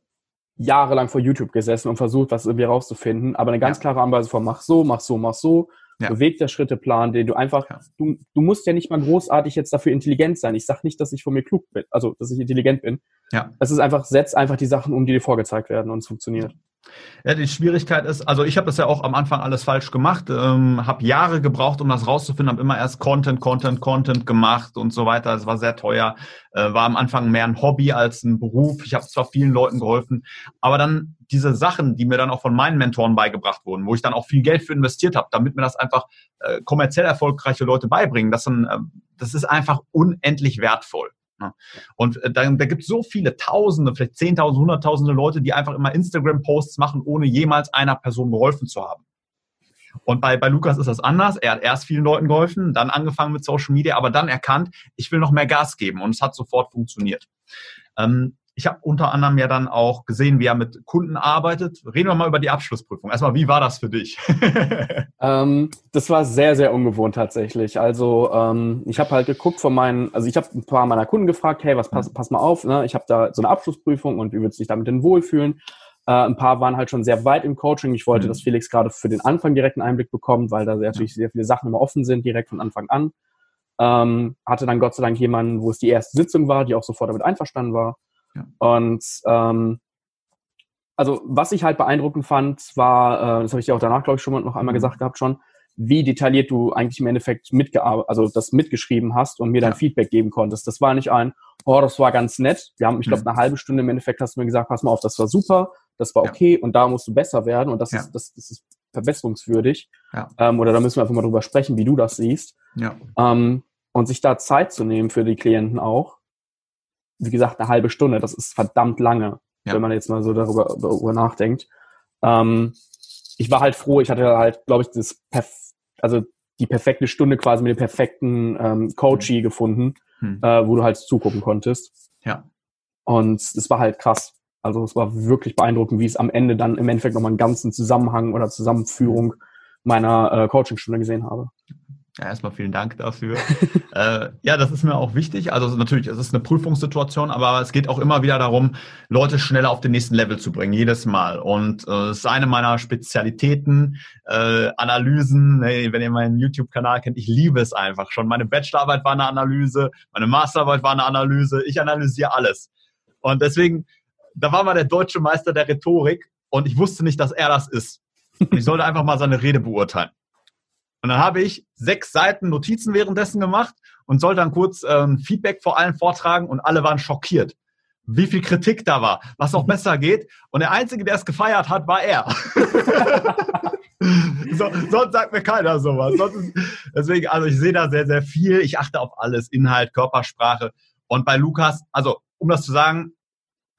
ja. jahrelang vor YouTube gesessen und versucht, was irgendwie rauszufinden. Aber eine ganz klare Anweisung von mach so, mach so, mach so ja. bewegter Schritteplan, den du einfach, ja. du, du musst ja nicht mal großartig jetzt dafür intelligent sein. Ich sage nicht, dass ich von mir klug bin, also dass ich intelligent bin. Ja. Es ist einfach, setz einfach die Sachen um, die dir vorgezeigt werden und es funktioniert. Ja, die Schwierigkeit ist, also ich habe das ja auch am Anfang alles falsch gemacht, ähm, habe Jahre gebraucht, um das rauszufinden, habe immer erst Content, Content, Content gemacht und so weiter. Es war sehr teuer, äh, war am Anfang mehr ein Hobby als ein Beruf. Ich habe zwar vielen Leuten geholfen, aber dann diese Sachen, die mir dann auch von meinen Mentoren beigebracht wurden, wo ich dann auch viel Geld für investiert habe, damit mir das einfach äh, kommerziell erfolgreiche Leute beibringen, das, sind, äh, das ist einfach unendlich wertvoll. Ne? Und äh, da, da gibt es so viele Tausende, vielleicht Zehntausende, Hunderttausende Leute, die einfach immer Instagram-Posts machen, ohne jemals einer Person geholfen zu haben. Und bei, bei Lukas ist das anders. Er hat erst vielen Leuten geholfen, dann angefangen mit Social Media, aber dann erkannt, ich will noch mehr Gas geben und es hat sofort funktioniert. Ähm, ich habe unter anderem ja dann auch gesehen, wie er mit Kunden arbeitet. Reden wir mal über die Abschlussprüfung. Erstmal, wie war das für dich? ähm, das war sehr, sehr ungewohnt tatsächlich. Also ähm, ich habe halt geguckt von meinen, also ich habe ein paar meiner Kunden gefragt, hey, was pass, pass mal auf, ne? ich habe da so eine Abschlussprüfung und wie würdest du dich damit denn wohlfühlen? Äh, ein paar waren halt schon sehr weit im Coaching. Ich wollte, mhm. dass Felix gerade für den Anfang direkt einen Einblick bekommt, weil da natürlich sehr viele Sachen immer offen sind, direkt von Anfang an. Ähm, hatte dann Gott sei Dank jemanden, wo es die erste Sitzung war, die auch sofort damit einverstanden war. Ja. Und ähm, also was ich halt beeindruckend fand, war, äh, das habe ich dir auch danach, glaube ich, schon mal noch einmal mhm. gesagt gehabt schon, wie detailliert du eigentlich im Endeffekt mitgearbeitet, also das mitgeschrieben hast und mir dann ja. Feedback geben konntest. Das war nicht ein, oh, das war ganz nett. Wir haben, ich glaube, mhm. eine halbe Stunde im Endeffekt hast du mir gesagt, pass mal auf, das war super, das war okay ja. und da musst du besser werden und das ja. ist, das, das ist verbesserungswürdig. Ähm, oder da müssen wir einfach mal drüber sprechen, wie du das siehst. Ähm, und sich da Zeit zu nehmen für die Klienten auch, wie gesagt, eine halbe Stunde, das ist verdammt lange, ja. wenn man jetzt mal so darüber, darüber nachdenkt. Ähm, ich war halt froh, ich hatte halt, glaube ich, das Perf also die perfekte Stunde quasi mit dem perfekten ähm, Coachie mhm. gefunden, mhm. äh, wo du halt zugucken konntest. Ja. Und es war halt krass. Also es war wirklich beeindruckend, wie es am Ende dann im Endeffekt nochmal einen ganzen Zusammenhang oder Zusammenführung meiner äh, Coachingstunde gesehen habe. Ja, erstmal vielen Dank dafür. äh, ja, das ist mir auch wichtig. Also natürlich, es ist eine Prüfungssituation, aber es geht auch immer wieder darum, Leute schneller auf den nächsten Level zu bringen, jedes Mal. Und äh, es ist eine meiner Spezialitäten, äh, Analysen. Hey, wenn ihr meinen YouTube-Kanal kennt, ich liebe es einfach schon. Meine Bachelorarbeit war eine Analyse, meine Masterarbeit war eine Analyse. Ich analysiere alles. Und deswegen, da war mal der deutsche Meister der Rhetorik und ich wusste nicht, dass er das ist. Und ich sollte einfach mal seine Rede beurteilen. Und dann habe ich sechs Seiten Notizen währenddessen gemacht und sollte dann kurz ähm, Feedback vor allen vortragen und alle waren schockiert, wie viel Kritik da war, was auch besser geht. Und der Einzige, der es gefeiert hat, war er. so, sonst sagt mir keiner sowas. Sonst, deswegen, also ich sehe da sehr, sehr viel. Ich achte auf alles, Inhalt, Körpersprache. Und bei Lukas, also um das zu sagen,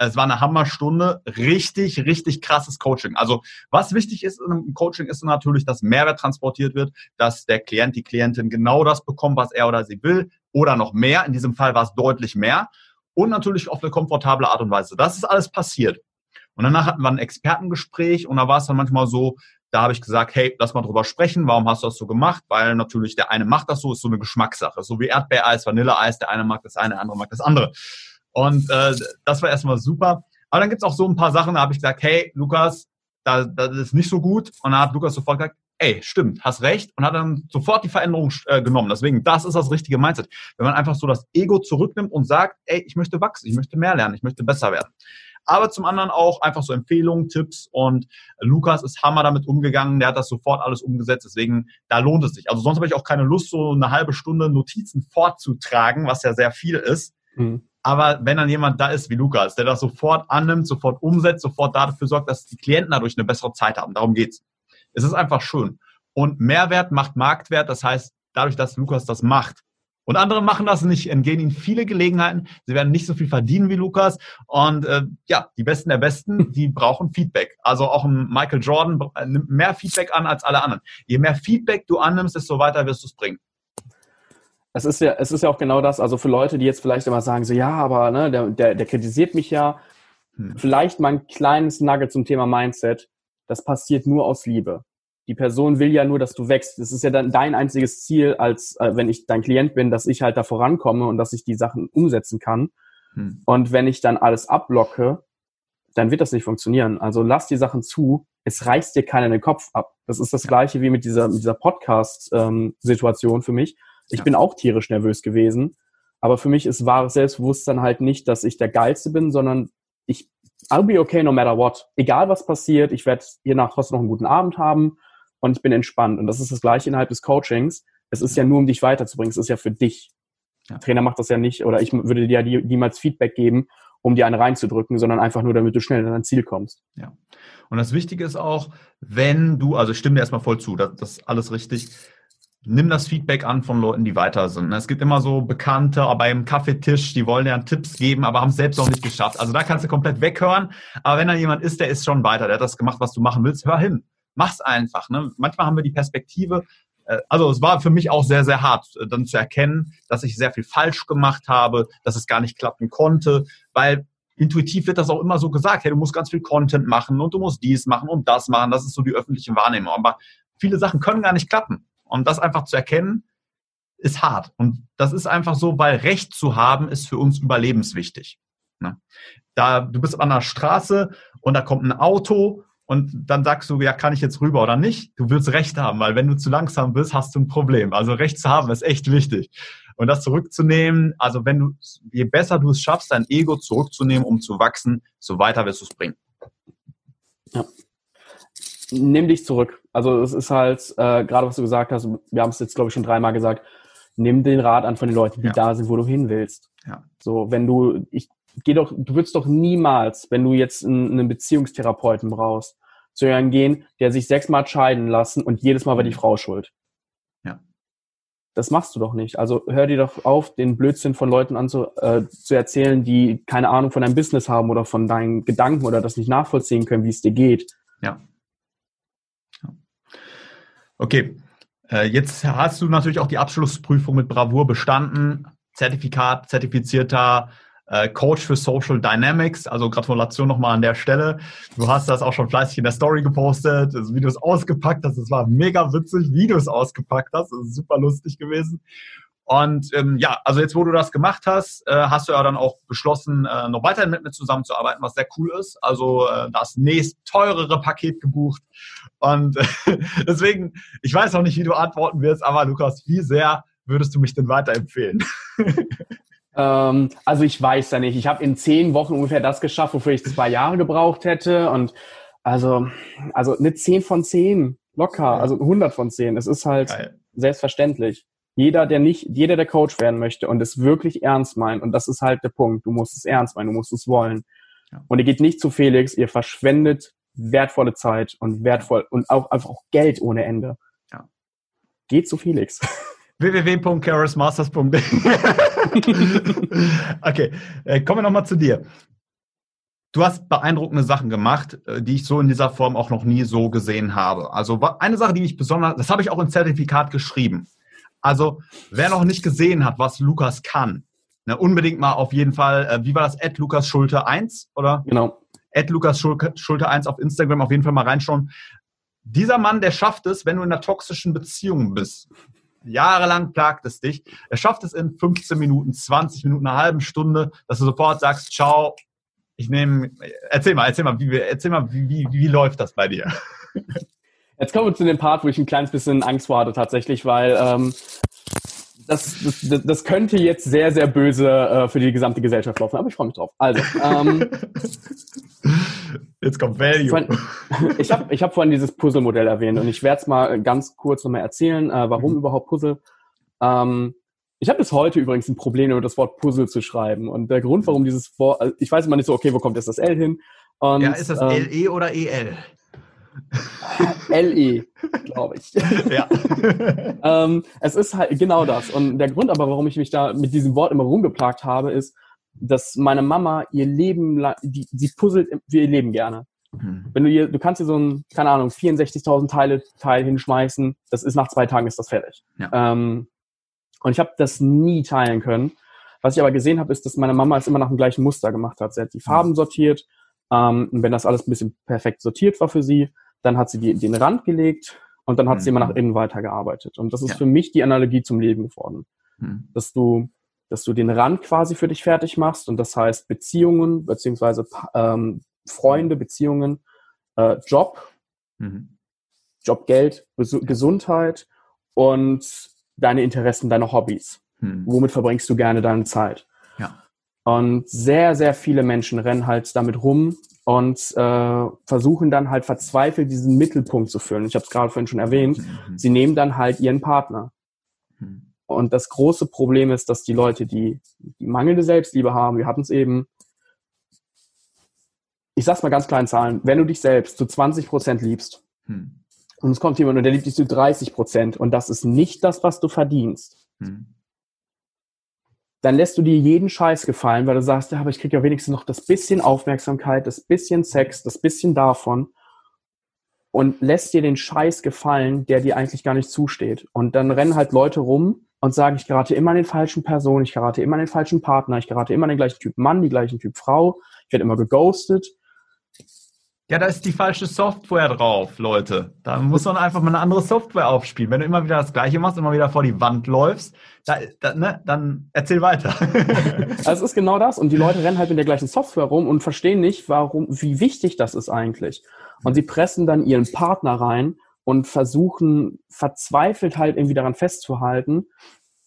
Es war eine Hammerstunde, richtig, richtig krasses Coaching. Also was wichtig ist einem Coaching ist natürlich, dass Mehrwert transportiert wird, dass der Klient, die Klientin genau das bekommt, was er oder sie will oder noch mehr. In diesem Fall war es deutlich mehr und natürlich auf eine komfortable Art und Weise. Das ist alles passiert. Und danach hatten wir ein Expertengespräch und da war es dann manchmal so, da habe ich gesagt, hey, lass mal drüber sprechen, warum hast du das so gemacht? Weil natürlich der eine macht das so, ist so eine Geschmackssache. So wie Erdbeereis, Vanilleeis, der eine mag das eine, der andere mag das andere. Und äh, das war erstmal super. Aber dann gibt's auch so ein paar Sachen, da habe ich gesagt, hey, Lukas, da, das ist nicht so gut. Und dann hat Lukas sofort gesagt, ey, stimmt, hast recht. Und hat dann sofort die Veränderung äh, genommen. Deswegen, das ist das richtige Mindset. Wenn man einfach so das Ego zurücknimmt und sagt, ey, ich möchte wachsen, ich möchte mehr lernen, ich möchte besser werden aber zum anderen auch einfach so Empfehlungen, Tipps und Lukas ist Hammer damit umgegangen, der hat das sofort alles umgesetzt, deswegen da lohnt es sich. Also sonst habe ich auch keine Lust, so eine halbe Stunde Notizen vorzutragen, was ja sehr viel ist. Mhm. Aber wenn dann jemand da ist wie Lukas, der das sofort annimmt, sofort umsetzt, sofort dafür sorgt, dass die Klienten dadurch eine bessere Zeit haben, darum geht's. Es ist einfach schön. Und Mehrwert macht Marktwert, das heißt, dadurch, dass Lukas das macht, und andere machen das nicht, entgehen ihnen viele Gelegenheiten. Sie werden nicht so viel verdienen wie Lukas. Und äh, ja, die Besten der Besten, die brauchen Feedback. Also auch ein Michael Jordan nimmt mehr Feedback an als alle anderen. Je mehr Feedback du annimmst, desto weiter wirst du es bringen. Es ist ja, es ist ja auch genau das. Also für Leute, die jetzt vielleicht immer sagen, so ja, aber ne, der, der, der kritisiert mich ja. Hm. Vielleicht mal ein kleines Nugget zum Thema Mindset. Das passiert nur aus Liebe die Person will ja nur, dass du wächst. Das ist ja dann dein einziges Ziel, als äh, wenn ich dein Klient bin, dass ich halt da vorankomme und dass ich die Sachen umsetzen kann. Hm. Und wenn ich dann alles abblocke, dann wird das nicht funktionieren. Also lass die Sachen zu. Es reißt dir keiner den Kopf ab. Das ist das Gleiche wie mit dieser, mit dieser Podcast-Situation ähm, für mich. Ich ja. bin auch tierisch nervös gewesen. Aber für mich ist wahres Selbstbewusstsein halt nicht, dass ich der Geilste bin, sondern ich, I'll be okay no matter what. Egal was passiert, ich werde hier nach trotzdem noch einen guten Abend haben und ich bin entspannt. Und das ist das Gleiche innerhalb des Coachings. Es ist ja nur, um dich weiterzubringen. Es ist ja für dich. Ja. Der Trainer macht das ja nicht, oder ich würde dir ja niemals Feedback geben, um dir eine reinzudrücken, sondern einfach nur, damit du schnell an dein Ziel kommst. Ja. Und das Wichtige ist auch, wenn du, also ich stimme dir erstmal voll zu, das, das ist alles richtig. Nimm das Feedback an von Leuten, die weiter sind. Es gibt immer so Bekannte beim Kaffeetisch, die wollen dir Tipps geben, aber haben es selbst noch nicht geschafft. Also da kannst du komplett weghören. Aber wenn da jemand ist, der ist schon weiter, der hat das gemacht, was du machen willst, hör hin mach's einfach. Ne? Manchmal haben wir die Perspektive, äh, also es war für mich auch sehr, sehr hart, äh, dann zu erkennen, dass ich sehr viel falsch gemacht habe, dass es gar nicht klappen konnte, weil intuitiv wird das auch immer so gesagt, hey, du musst ganz viel Content machen und du musst dies machen und das machen. Das ist so die öffentliche Wahrnehmung. Aber viele Sachen können gar nicht klappen. Und das einfach zu erkennen, ist hart. Und das ist einfach so, weil Recht zu haben, ist für uns überlebenswichtig. Ne? Da, du bist an der Straße und da kommt ein Auto und dann sagst du, ja, kann ich jetzt rüber oder nicht? Du willst Recht haben, weil wenn du zu langsam bist, hast du ein Problem. Also Recht zu haben ist echt wichtig. Und das zurückzunehmen, also wenn du, je besser du es schaffst, dein Ego zurückzunehmen, um zu wachsen, so weiter wirst du es bringen. Ja. Nimm dich zurück. Also es ist halt, äh, gerade was du gesagt hast, wir haben es jetzt, glaube ich, schon dreimal gesagt, nimm den Rat an von den Leuten, die ja. da sind, wo du hin willst. Ja. So, wenn du, ich geh doch, du würdest doch niemals, wenn du jetzt einen, einen Beziehungstherapeuten brauchst, zu jemandem gehen, der sich sechsmal scheiden lassen und jedes Mal war die mhm. Frau schuld. Ja. Das machst du doch nicht. Also hör dir doch auf, den Blödsinn von Leuten an zu, äh, zu erzählen, die keine Ahnung von deinem Business haben oder von deinen Gedanken oder das nicht nachvollziehen können, wie es dir geht. Ja. Okay. Äh, jetzt hast du natürlich auch die Abschlussprüfung mit Bravour bestanden. Zertifikat, zertifizierter äh, Coach für Social Dynamics. Also Gratulation nochmal an der Stelle. Du hast das auch schon fleißig in der Story gepostet, das Videos ausgepackt hast. Es war mega witzig, Videos ausgepackt hast. Das ist super lustig gewesen. Und ähm, ja, also jetzt, wo du das gemacht hast, äh, hast du ja dann auch beschlossen, äh, noch weiterhin mit mir zusammenzuarbeiten, was sehr cool ist. Also äh, das nächst teurere Paket gebucht. Und äh, deswegen, ich weiß noch nicht, wie du antworten wirst, aber Lukas, wie sehr würdest du mich denn weiterempfehlen? Ähm, also ich weiß ja nicht. Ich habe in zehn Wochen ungefähr das geschafft, wofür ich zwei Jahre gebraucht hätte. Und also, also eine 10 von 10, locker, also 100 von 10. Es ist halt Geil. selbstverständlich. Jeder, der nicht, jeder, der Coach werden möchte und es wirklich ernst meint, und das ist halt der Punkt, du musst es ernst meinen, du musst es wollen. Ja. Und ihr geht nicht zu Felix, ihr verschwendet wertvolle Zeit und wertvoll und auch einfach auch Geld ohne Ende. Ja. Geht zu Felix. www.charismasters.de. okay, äh, kommen wir nochmal zu dir. du hast beeindruckende Sachen gemacht, äh, die ich so in dieser Form auch noch nie so gesehen habe. Also eine Sache, die mich besonders, das habe ich auch im Zertifikat geschrieben. Also wer noch nicht gesehen hat, was Lukas kann, ne, unbedingt mal auf jeden Fall, äh, wie war das, Ed Lukas Schulte 1, oder? Genau. Ed Lukas Schulte 1 auf Instagram auf jeden Fall mal reinschauen. Dieser Mann, der schafft es, wenn du in einer toxischen Beziehung bist, jahrelang plagt es dich, er schafft es in 15 Minuten, 20 Minuten, einer halben Stunde, dass du sofort sagst, ciao, ich nehme, erzähl mal, erzähl mal, wie, erzähl mal, wie, wie, wie läuft das bei dir? Jetzt kommen wir zu dem Part, wo ich ein kleines bisschen Angst vor hatte tatsächlich, weil ähm, das, das, das könnte jetzt sehr, sehr böse äh, für die gesamte Gesellschaft laufen, aber ich freue mich drauf. Also, ähm, jetzt kommt Value. Von, ich habe ich hab vorhin dieses Puzzle-Modell erwähnt und ich werde es mal ganz kurz nochmal erzählen, äh, warum mhm. überhaupt Puzzle. Ähm, ich habe bis heute übrigens ein Problem, über das Wort Puzzle zu schreiben. Und der Grund, warum dieses Wort, also ich weiß immer nicht so, okay, wo kommt jetzt das L hin? Und, ja, ist das ähm, LE oder EL? LE, glaube ich. Ja. ähm, es ist halt genau das. Und der Grund aber, warum ich mich da mit diesem Wort immer rumgeplagt habe, ist, dass meine Mama ihr Leben, die, sie puzzelt für ihr Leben gerne. Mhm. Wenn du ihr, du kannst dir so ein, keine Ahnung, 64.000 Teile Teil hinschmeißen, das ist nach zwei Tagen ist das fertig. Ja. Ähm, und ich habe das nie teilen können. Was ich aber gesehen habe, ist, dass meine Mama es immer nach dem gleichen Muster gemacht hat. Sie hat die Farben sortiert. Ähm, und wenn das alles ein bisschen perfekt sortiert war für sie, dann hat sie die, den Rand gelegt und dann hat mhm. sie immer nach innen weitergearbeitet. Und das ist ja. für mich die Analogie zum Leben geworden. Mhm. Dass du, dass du den Rand quasi für dich fertig machst und das heißt Beziehungen, beziehungsweise ähm, Freunde, Beziehungen, äh, Job, mhm. Job, Geld, Gesundheit und deine Interessen, deine Hobbys. Mhm. Womit verbringst du gerne deine Zeit? Ja. Und sehr, sehr viele Menschen rennen halt damit rum und äh, versuchen dann halt verzweifelt diesen Mittelpunkt zu füllen. Ich habe es gerade vorhin schon erwähnt. Mhm. Sie nehmen dann halt ihren Partner. Mhm. Und das große Problem ist, dass die Leute, die, die mangelnde Selbstliebe haben, wir hatten es eben, ich sag's mal ganz kleinen Zahlen, wenn du dich selbst zu 20 Prozent liebst mhm. und es kommt jemand und der liebt dich zu 30 Prozent und das ist nicht das, was du verdienst, mhm dann lässt du dir jeden Scheiß gefallen, weil du sagst, ja, aber ich kriege ja wenigstens noch das bisschen Aufmerksamkeit, das bisschen Sex, das bisschen davon und lässt dir den Scheiß gefallen, der dir eigentlich gar nicht zusteht. Und dann rennen halt Leute rum und sagen, ich gerate immer an den falschen Personen, ich gerate immer an den falschen Partner, ich gerate immer an den gleichen Typ Mann, die gleichen Typ Frau, ich werde immer geghostet ja, da ist die falsche Software drauf, Leute. Da muss man einfach mal eine andere Software aufspielen. Wenn du immer wieder das Gleiche machst, immer wieder vor die Wand läufst, da, da, ne, dann erzähl weiter. also es ist genau das. Und die Leute rennen halt mit der gleichen Software rum und verstehen nicht, warum, wie wichtig das ist eigentlich. Und sie pressen dann ihren Partner rein und versuchen verzweifelt halt irgendwie daran festzuhalten,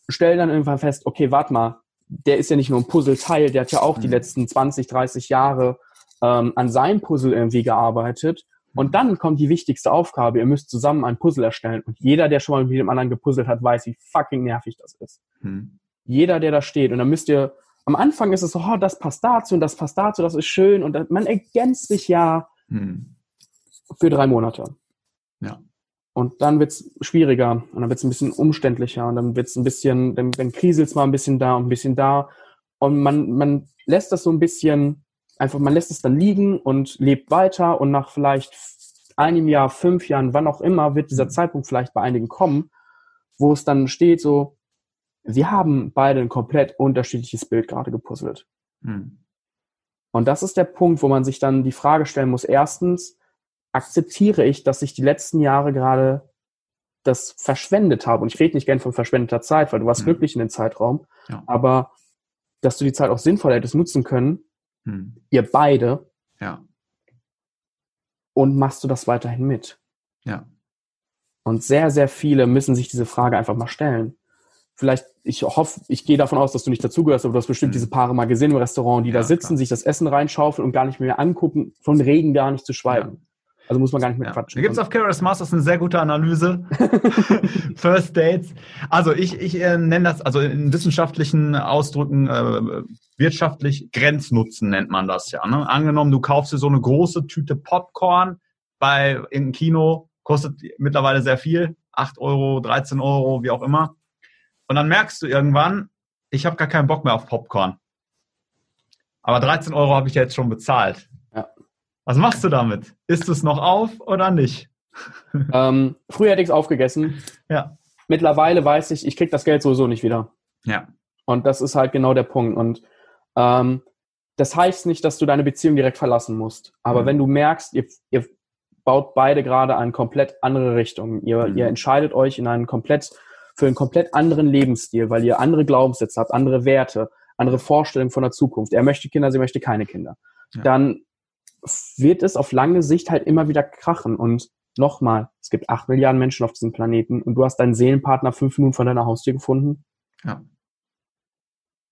stellen dann irgendwann fest, okay, warte mal, der ist ja nicht nur ein Puzzleteil, der hat ja auch die mhm. letzten 20, 30 Jahre ähm, an seinem Puzzle irgendwie gearbeitet. Und dann kommt die wichtigste Aufgabe. Ihr müsst zusammen ein Puzzle erstellen. Und jeder, der schon mal mit dem anderen gepuzzelt hat, weiß, wie fucking nervig das ist. Hm. Jeder, der da steht. Und dann müsst ihr, am Anfang ist es so, oh, das passt dazu und das passt dazu, das ist schön. Und man ergänzt sich ja hm. für drei Monate. Ja. Und dann wird's schwieriger und dann wird's ein bisschen umständlicher und dann wird's ein bisschen, dann, dann kriselt's mal ein bisschen da und ein bisschen da. Und man, man lässt das so ein bisschen einfach, man lässt es dann liegen und lebt weiter und nach vielleicht einem Jahr, fünf Jahren, wann auch immer, wird dieser mhm. Zeitpunkt vielleicht bei einigen kommen, wo es dann steht so, wir haben beide ein komplett unterschiedliches Bild gerade gepuzzelt. Hm. Und das ist der Punkt, wo man sich dann die Frage stellen muss, erstens, akzeptiere ich, dass ich die letzten Jahre gerade das verschwendet habe. Und ich rede nicht gern von verschwendeter Zeit, weil du warst hm. glücklich in dem Zeitraum. Ja. Aber dass du die Zeit auch sinnvoll hättest nutzen können, hm. Ihr beide. Ja. Und machst du das weiterhin mit? Ja. Und sehr, sehr viele müssen sich diese Frage einfach mal stellen. Vielleicht, ich hoffe, ich gehe davon aus, dass du nicht dazugehörst, aber du hast bestimmt hm. diese Paare mal gesehen im Restaurant, die ja, da sitzen, klar. sich das Essen reinschaufeln und gar nicht mehr angucken, von Regen gar nicht zu schweigen. Ja. Also muss man gar nicht mehr ja. quatschen. Da gibt es auf Keras Masters eine sehr gute Analyse. First Dates. Also ich, ich äh, nenne das, also in wissenschaftlichen Ausdrücken, äh, wirtschaftlich Grenznutzen nennt man das ja. Ne? Angenommen, du kaufst dir so eine große Tüte Popcorn bei irgendeinem Kino, kostet mittlerweile sehr viel, 8 Euro, 13 Euro, wie auch immer. Und dann merkst du irgendwann, ich habe gar keinen Bock mehr auf Popcorn. Aber 13 Euro habe ich jetzt schon bezahlt. Ja. Was machst du damit? Isst du es noch auf oder nicht? ähm, früher hätte ich es aufgegessen. Ja. Mittlerweile weiß ich, ich kriege das Geld sowieso nicht wieder. Ja. Und das ist halt genau der Punkt. Und ähm, das heißt nicht, dass du deine Beziehung direkt verlassen musst. Aber mhm. wenn du merkst, ihr, ihr baut beide gerade eine komplett andere Richtung, ihr, mhm. ihr entscheidet euch in einen komplett, für einen komplett anderen Lebensstil, weil ihr andere Glaubenssätze habt, andere Werte, andere Vorstellungen von der Zukunft. Er möchte Kinder, sie möchte keine Kinder. Ja. Dann wird es auf lange Sicht halt immer wieder krachen. Und nochmal, es gibt acht Milliarden Menschen auf diesem Planeten und du hast deinen Seelenpartner fünf Minuten von deiner Haustür gefunden. Ja.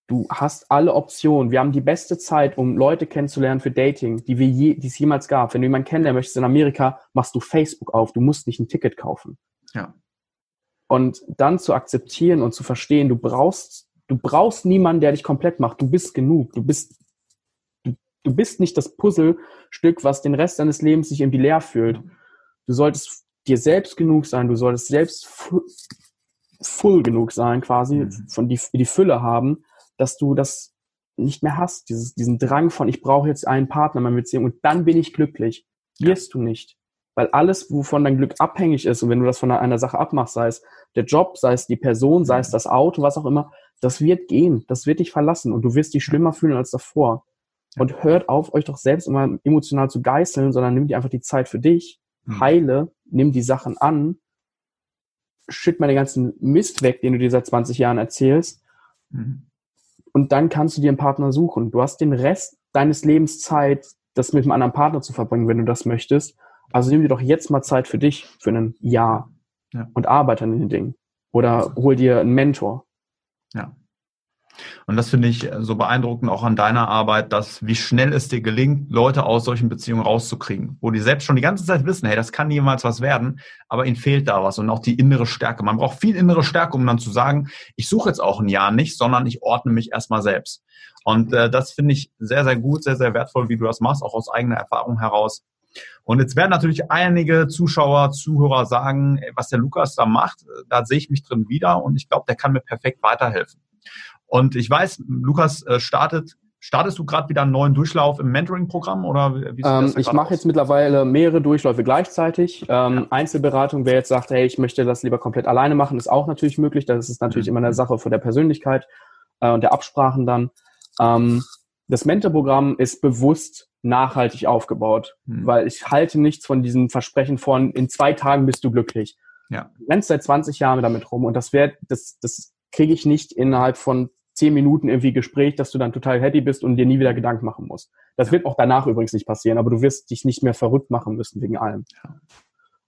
Du hast alle Optionen. Wir haben die beste Zeit, um Leute kennenzulernen für Dating, die wir je, die es jemals gab. Wenn du jemanden kennenlernen möchtest in Amerika, machst du Facebook auf. Du musst nicht ein Ticket kaufen. Ja. Und dann zu akzeptieren und zu verstehen, du brauchst, du brauchst niemanden, der dich komplett macht. Du bist genug. Du bist du bist nicht das Puzzlestück, was den Rest deines Lebens sich irgendwie leer fühlt. Du solltest dir selbst genug sein, du solltest selbst full genug sein, quasi, mhm. von die, die Fülle haben, dass du das nicht mehr hast, dieses, diesen Drang von, ich brauche jetzt einen Partner in meiner Beziehung und dann bin ich glücklich. Wirst ja. du nicht. Weil alles, wovon dein Glück abhängig ist, und wenn du das von einer Sache abmachst, sei es der Job, sei es die Person, sei es mhm. das Auto, was auch immer, das wird gehen, das wird dich verlassen und du wirst dich schlimmer fühlen als davor. Und hört auf, euch doch selbst immer emotional zu geißeln, sondern nimmt dir einfach die Zeit für dich, mhm. heile, nimm die Sachen an, schütt mal den ganzen Mist weg, den du dir seit 20 Jahren erzählst. Mhm. Und dann kannst du dir einen Partner suchen. Du hast den Rest deines Lebens Zeit, das mit einem anderen Partner zu verbringen, wenn du das möchtest. Also nimm dir doch jetzt mal Zeit für dich, für ein Jahr. Ja. Und arbeite an den Dingen. Oder hol dir einen Mentor. Ja. Und das finde ich so beeindruckend auch an deiner Arbeit, dass wie schnell es dir gelingt, Leute aus solchen Beziehungen rauszukriegen, wo die selbst schon die ganze Zeit wissen, hey, das kann niemals was werden, aber ihnen fehlt da was und auch die innere Stärke. Man braucht viel innere Stärke, um dann zu sagen, ich suche jetzt auch ein Jahr nicht, sondern ich ordne mich erstmal selbst. Und äh, das finde ich sehr, sehr gut, sehr, sehr wertvoll, wie du das machst, auch aus eigener Erfahrung heraus. Und jetzt werden natürlich einige Zuschauer, Zuhörer sagen, was der Lukas da macht, da sehe ich mich drin wieder und ich glaube, der kann mir perfekt weiterhelfen. Und ich weiß, Lukas äh, startet Startest du gerade wieder einen neuen Durchlauf im Mentoring-Programm oder wie ähm, Ich mache jetzt mittlerweile mehrere Durchläufe gleichzeitig. Ähm, ja. Einzelberatung, wer jetzt sagt, hey, ich möchte das lieber komplett alleine machen, ist auch natürlich möglich. Das ist natürlich mhm. immer eine Sache von der Persönlichkeit äh, und der Absprachen dann. Ähm, das Mentorprogramm ist bewusst nachhaltig aufgebaut, mhm. weil ich halte nichts von diesem Versprechen von, in zwei Tagen bist du glücklich. Ja. Du rennst seit 20 Jahren damit rum und das wird, das, das kriege ich nicht innerhalb von zehn Minuten irgendwie Gespräch, dass du dann total happy bist und dir nie wieder Gedanken machen musst. Das wird auch danach übrigens nicht passieren, aber du wirst dich nicht mehr verrückt machen müssen wegen allem.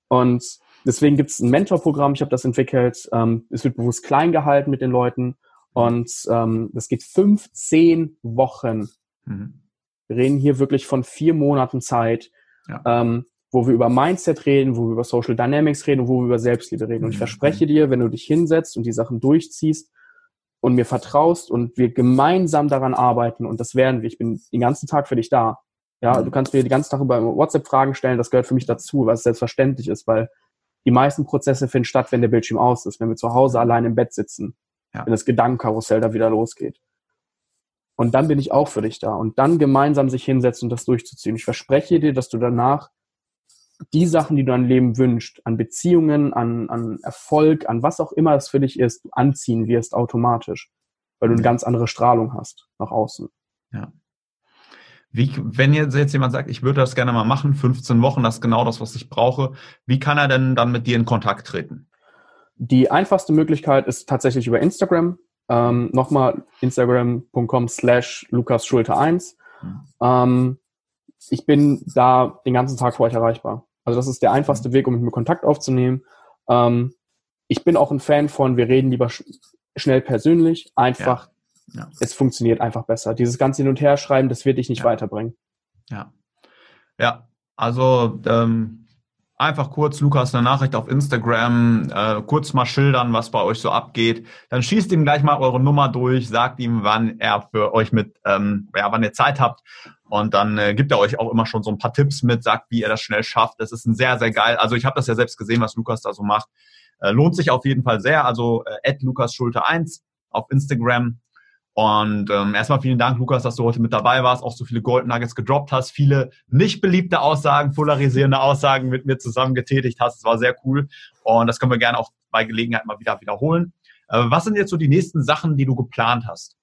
Und deswegen gibt es ein Mentorprogramm, ich habe das entwickelt. Ähm, es wird bewusst klein gehalten mit den Leuten und ähm, das geht 15 Wochen. Mhm. Wir reden hier wirklich von vier Monaten Zeit, ja. ähm, wo wir über Mindset reden, wo wir über Social Dynamics reden und wo wir über Selbstliebe reden. Und ich mhm. verspreche dir, wenn du dich hinsetzt und die Sachen durchziehst, und mir vertraust und wir gemeinsam daran arbeiten und das werden wir. Ich bin den ganzen Tag für dich da. Ja, du kannst mir den ganzen Tag über WhatsApp Fragen stellen, das gehört für mich dazu, was selbstverständlich ist, weil die meisten Prozesse finden statt, wenn der Bildschirm aus ist, wenn wir zu Hause allein im Bett sitzen, ja. wenn das Gedankenkarussell da wieder losgeht. Und dann bin ich auch für dich da und dann gemeinsam sich hinsetzen und das durchzuziehen. Ich verspreche dir, dass du danach die Sachen, die du an Leben wünschst, an Beziehungen, an, an Erfolg, an was auch immer es für dich ist, anziehen wirst automatisch, weil du eine ganz andere Strahlung hast nach außen. Ja. Wie, wenn jetzt, jetzt jemand sagt, ich würde das gerne mal machen, 15 Wochen, das ist genau das, was ich brauche, wie kann er denn dann mit dir in Kontakt treten? Die einfachste Möglichkeit ist tatsächlich über Instagram. Ähm, Nochmal instagram.com slash lukasschulte1. Mhm. Ähm, ich bin da den ganzen Tag für euch erreichbar. Also das ist der einfachste mhm. Weg, um mit mir Kontakt aufzunehmen. Ähm, ich bin auch ein Fan von, wir reden lieber sch schnell persönlich, einfach, ja. Ja. es funktioniert einfach besser. Dieses ganze Hin- und Herschreiben, das wird dich nicht ja. weiterbringen. Ja. Ja, also ähm, einfach kurz Lukas eine Nachricht auf Instagram, äh, kurz mal schildern, was bei euch so abgeht. Dann schießt ihm gleich mal eure Nummer durch, sagt ihm, wann er für euch mit, ähm, ja, wann ihr Zeit habt und dann äh, gibt er euch auch immer schon so ein paar Tipps mit, sagt, wie ihr das schnell schafft. Das ist ein sehr, sehr geil. Also ich habe das ja selbst gesehen, was Lukas da so macht. Äh, lohnt sich auf jeden Fall sehr. Also äh, Lukas Schulte 1 auf Instagram. Und ähm, erstmal vielen Dank, Lukas, dass du heute mit dabei warst, auch so viele Gold Nuggets gedroppt hast, viele nicht beliebte Aussagen, polarisierende Aussagen mit mir zusammen getätigt hast. Das war sehr cool. Und das können wir gerne auch bei Gelegenheit mal wieder wiederholen. Äh, was sind jetzt so die nächsten Sachen, die du geplant hast?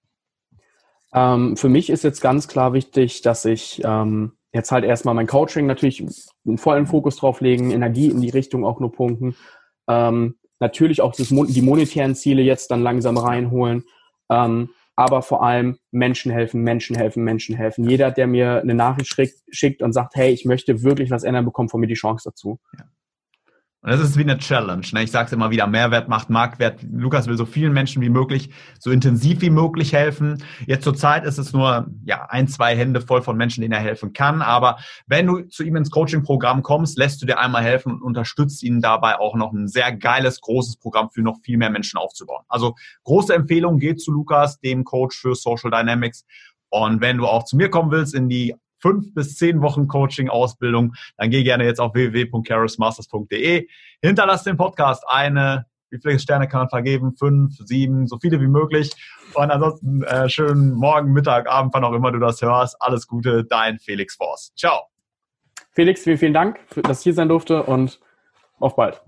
Ähm, für mich ist jetzt ganz klar wichtig, dass ich ähm, jetzt halt erstmal mein Coaching natürlich einen vollen Fokus drauf legen, Energie in die Richtung auch nur punkten. Ähm, natürlich auch das, die monetären Ziele jetzt dann langsam reinholen. Ähm, aber vor allem Menschen helfen, Menschen helfen, Menschen helfen. Jeder, der mir eine Nachricht schickt und sagt, hey, ich möchte wirklich was ändern, bekommt von mir die Chance dazu. Ja. Und das ist wie eine Challenge. Ne? Ich sage es immer wieder, Mehrwert macht Marktwert. Lukas will so vielen Menschen wie möglich, so intensiv wie möglich helfen. Jetzt zur Zeit ist es nur ja, ein, zwei Hände voll von Menschen, denen er helfen kann. Aber wenn du zu ihm ins Coaching-Programm kommst, lässt du dir einmal helfen und unterstützt ihn dabei auch noch ein sehr geiles, großes Programm für noch viel mehr Menschen aufzubauen. Also große Empfehlung geht zu Lukas, dem Coach für Social Dynamics. Und wenn du auch zu mir kommen willst in die fünf bis zehn Wochen Coaching-Ausbildung, dann geh gerne jetzt auf www.carosmasters.de. Hinterlass den Podcast eine, wie viele Sterne kann man vergeben? Fünf, sieben, so viele wie möglich. Und ansonsten äh, schönen Morgen, Mittag, Abend, wann auch immer du das hörst. Alles Gute, dein Felix Forst. Ciao. Felix, vielen, vielen Dank, dass ich hier sein durfte und auf bald.